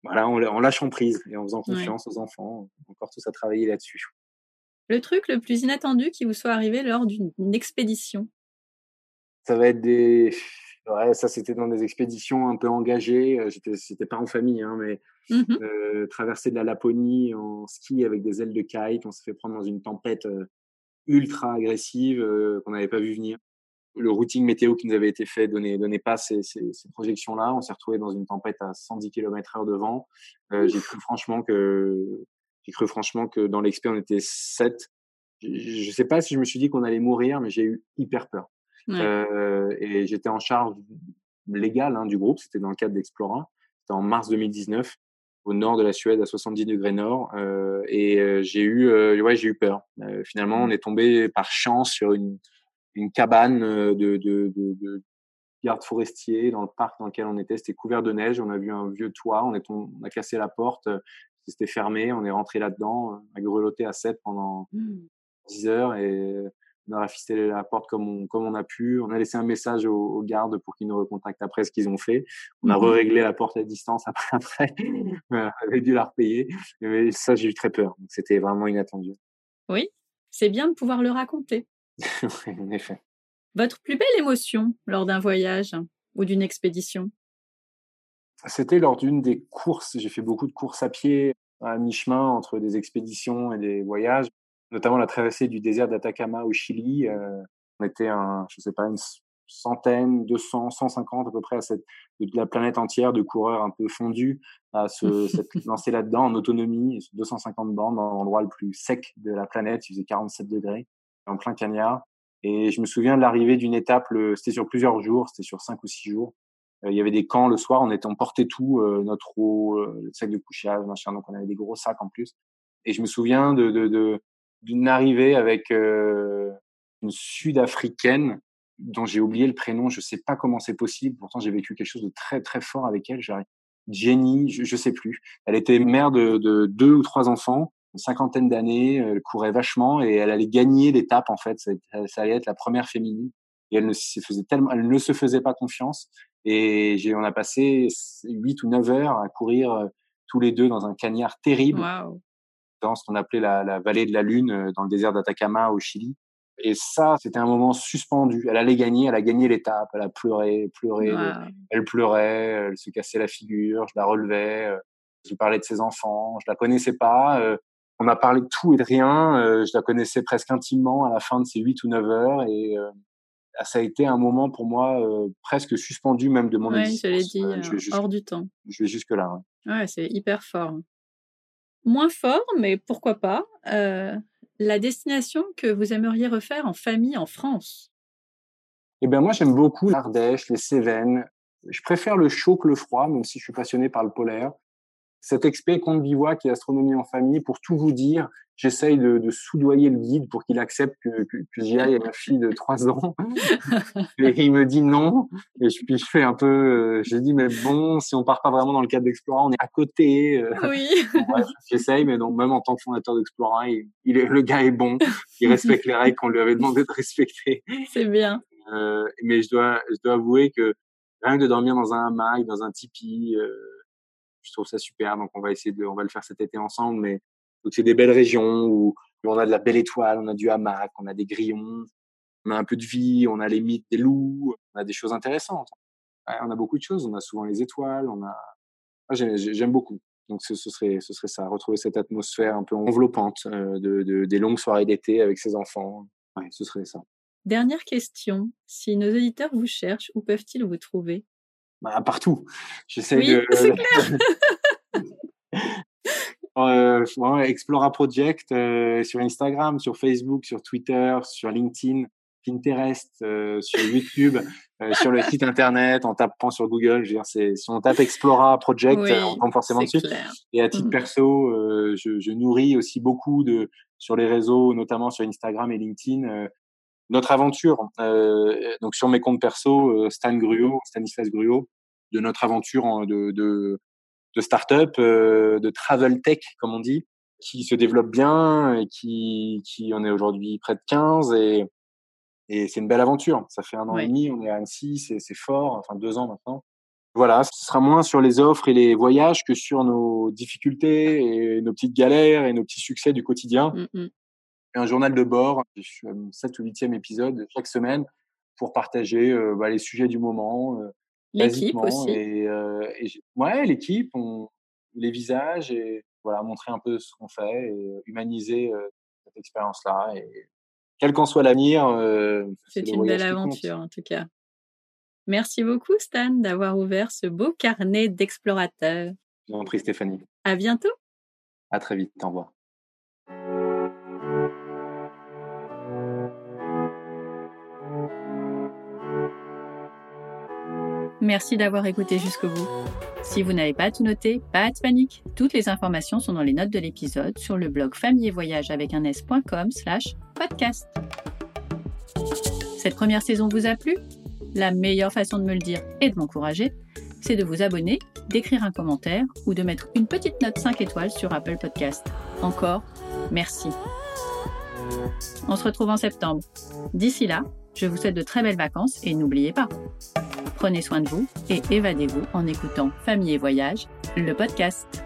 voilà en, en, lâchant prise et en faisant confiance aux enfants. Encore tous à travailler là-dessus. Le truc le plus inattendu qui vous soit arrivé lors d'une expédition? Ça va être des. Ouais, ça, c'était dans des expéditions un peu engagées. Euh, j'étais, c'était pas en famille, hein, mais mmh euh, traverser de la Laponie en ski avec des ailes de kite. On s'est fait prendre dans une tempête euh, ultra agressive qu'on n'avait pas vu venir. Le routing météo qui nous avait été fait donnait, donnait pas ces, ces, ces projections-là. On s'est retrouvé dans une tempête à 110 km heure de vent. j'ai cru franchement que j'ai cru franchement que dans l'expé, on était sept. Je ne sais pas si je me suis dit qu'on allait mourir, mais j'ai eu hyper peur. Euh, et j'étais en charge légale hein, du groupe. C'était dans le cadre d'Explora. C'était en mars 2019 au nord de la Suède, à 70 degrés nord. Euh, et euh, j'ai eu, euh, ouais, j'ai eu peur. Euh, finalement, on est tombé par chance sur une, une cabane de, de, de, de garde forestier dans le parc dans lequel on était. C'était couvert de neige. On a vu un vieux toit. On, est on a cassé la porte c'était fermé. On est rentré là-dedans, à grelotter à 7 pendant 10 mmh. heures et on a rafisté la porte comme on, comme on a pu. On a laissé un message aux, gardes pour qu'ils nous recontactent après ce qu'ils ont fait. On a mmh réglé la porte à distance après. après. on avait dû la repayer. Mais ça, j'ai eu très peur. C'était vraiment inattendu. Oui, c'est bien de pouvoir le raconter. oui, en effet. Votre plus belle émotion lors d'un voyage ou d'une expédition? C'était lors d'une des courses. J'ai fait beaucoup de courses à pied à mi-chemin entre des expéditions et des voyages, notamment la traversée du désert d'Atacama au Chili. Euh, on était, un, je sais pas, une centaine, 200, 150 à peu près à cette, de la planète entière de coureurs un peu fondus à se lancer là-dedans en autonomie, 250 bandes dans l'endroit le plus sec de la planète. Il faisait 47 degrés en plein cagnard. Et je me souviens de l'arrivée d'une étape, c'était sur plusieurs jours, c'était sur cinq ou six jours. Euh, il y avait des camps le soir, on était, on portait tout, euh, notre eau, euh, le sac de couchage, machin, donc on avait des gros sacs en plus. Et je me souviens de, de, d'une arrivée avec une Sud-africaine dont j'ai oublié le prénom, je sais pas comment c'est possible. Pourtant, j'ai vécu quelque chose de très très fort avec elle. Jenny, je, je sais plus. Elle était mère de, de deux ou trois enfants, une cinquantaine d'années. Elle courait vachement et elle allait gagner l'étape en fait. Ça, ça allait être la première féminine. Et elle ne se faisait tellement, elle ne se faisait pas confiance. Et j'ai, on a passé 8 ou 9 heures à courir euh, tous les deux dans un cagnard terrible, dans ce qu'on appelait la, la, vallée de la Lune, euh, dans le désert d'Atacama au Chili. Et ça, c'était un moment suspendu. Elle allait gagner, elle a gagné l'étape, elle a pleuré, pleuré, elle pleurait, elle se cassait la figure, je la relevais, euh, je lui parlais de ses enfants, je la connaissais pas, euh, on a parlé de tout et de rien, euh, je la connaissais presque intimement à la fin de ces 8 ou 9 heures et ça a été un moment pour moi presque suspendu même de mon ouais, existence. je l'ai dit, hors du temps. Je vais jusque là. Ouais, c'est hyper fort. Moins fort, mais pourquoi pas la destination que vous aimeriez refaire en famille en France? Eh bien, moi, j'aime beaucoup l'Ardèche, les Cévennes. Je préfère le chaud que le froid, même si je suis passionné par le polaire cet expé compte bivouac et astronomie en famille, pour tout vous dire, j'essaye de, de, soudoyer le guide pour qu'il accepte que, que, que j'y aille à ma fille de 3 ans. et il me dit non. Et je, puis je fais un peu, euh, je dis, mais bon, si on part pas vraiment dans le cadre d'Explora, on est à côté. Euh. Oui. j'essaye, mais donc, même en tant que fondateur d'Explora, il, il est, le gars est bon. Il respecte les règles qu'on lui avait demandé de respecter. C'est bien. Euh, mais je dois, je dois avouer que rien que de dormir dans un hamac, dans un tipi, euh, je trouve ça super. Donc, on va essayer de, on va le faire cet été ensemble. Mais c'est des belles régions où on a de la belle étoile, on a du hamac, on a des grillons, on a un peu de vie, on a les mythes des loups, on a des choses intéressantes. on a beaucoup de choses. On a souvent les étoiles, on a. J'aime beaucoup. Donc, ce, serait, ce serait ça, retrouver cette atmosphère un peu enveloppante euh, de, de, des longues soirées d'été avec ses enfants. Ce serait ça. Dernière question. Si nos auditeurs vous cherchent, où peuvent-ils vous trouver? Bah, partout. J'essaie oui, de. C'est clair. euh, Explora Project euh, sur Instagram, sur Facebook, sur Twitter, sur LinkedIn, Pinterest, euh, sur YouTube, sur le site internet, en tapant sur Google. Je veux dire, c'est, si on tape Explora Project, oui, on tombe forcément dessus. Clair. Et à titre Mhm. perso, je, je nourris aussi beaucoup de sur les réseaux, notamment sur Instagram et LinkedIn. Notre aventure, euh, donc sur mes comptes perso, euh, Stan Gruot, Stanislas Gruot, de notre aventure en- de, de, de start-up, euh, de travel tech, comme on dit, qui se développe bien et qui, qui en est aujourd'hui près de 15 et, et c'est une belle aventure. Ça fait un an Oui. et demi, on est à Annecy, c'est c'est fort, enfin deux ans maintenant. Voilà, ce sera moins sur les offres et les voyages que sur nos difficultés et nos petites galères et nos petits succès du quotidien Mm, mm. Un journal de bord, je suis au 7 ou 8e épisode chaque semaine pour partager euh, bah, les sujets du moment. euh, L'équipe aussi. Et, euh, et ouais, l'équipe, on, les visages et voilà, montrer un peu ce qu'on fait et humaniser cette expérience-là. Et quel qu'en soit l'avenir, C'est une belle aventure en tout cas. Merci beaucoup Stan d'avoir ouvert ce beau carnet d'explorateurs. Je vous en prie, Stéphanie. À bientôt. À très vite. Au revoir. Merci d'avoir écouté jusqu'au bout. Si vous n'avez pas tout noté, pas de panique. Toutes les informations sont dans les notes de l'épisode sur le blog famille et voyage avec un s.com slash podcast. Cette première saison vous a plu? La meilleure façon de me le dire et de m'encourager, c'est de vous abonner, d'écrire un commentaire ou de mettre une petite note 5 étoiles sur Apple Podcast. Encore, merci. On se retrouve en septembre. D'ici là, je vous souhaite de très belles vacances et n'oubliez pas, prenez soin de vous et évadez-vous en écoutant Famille et Voyage, le podcast.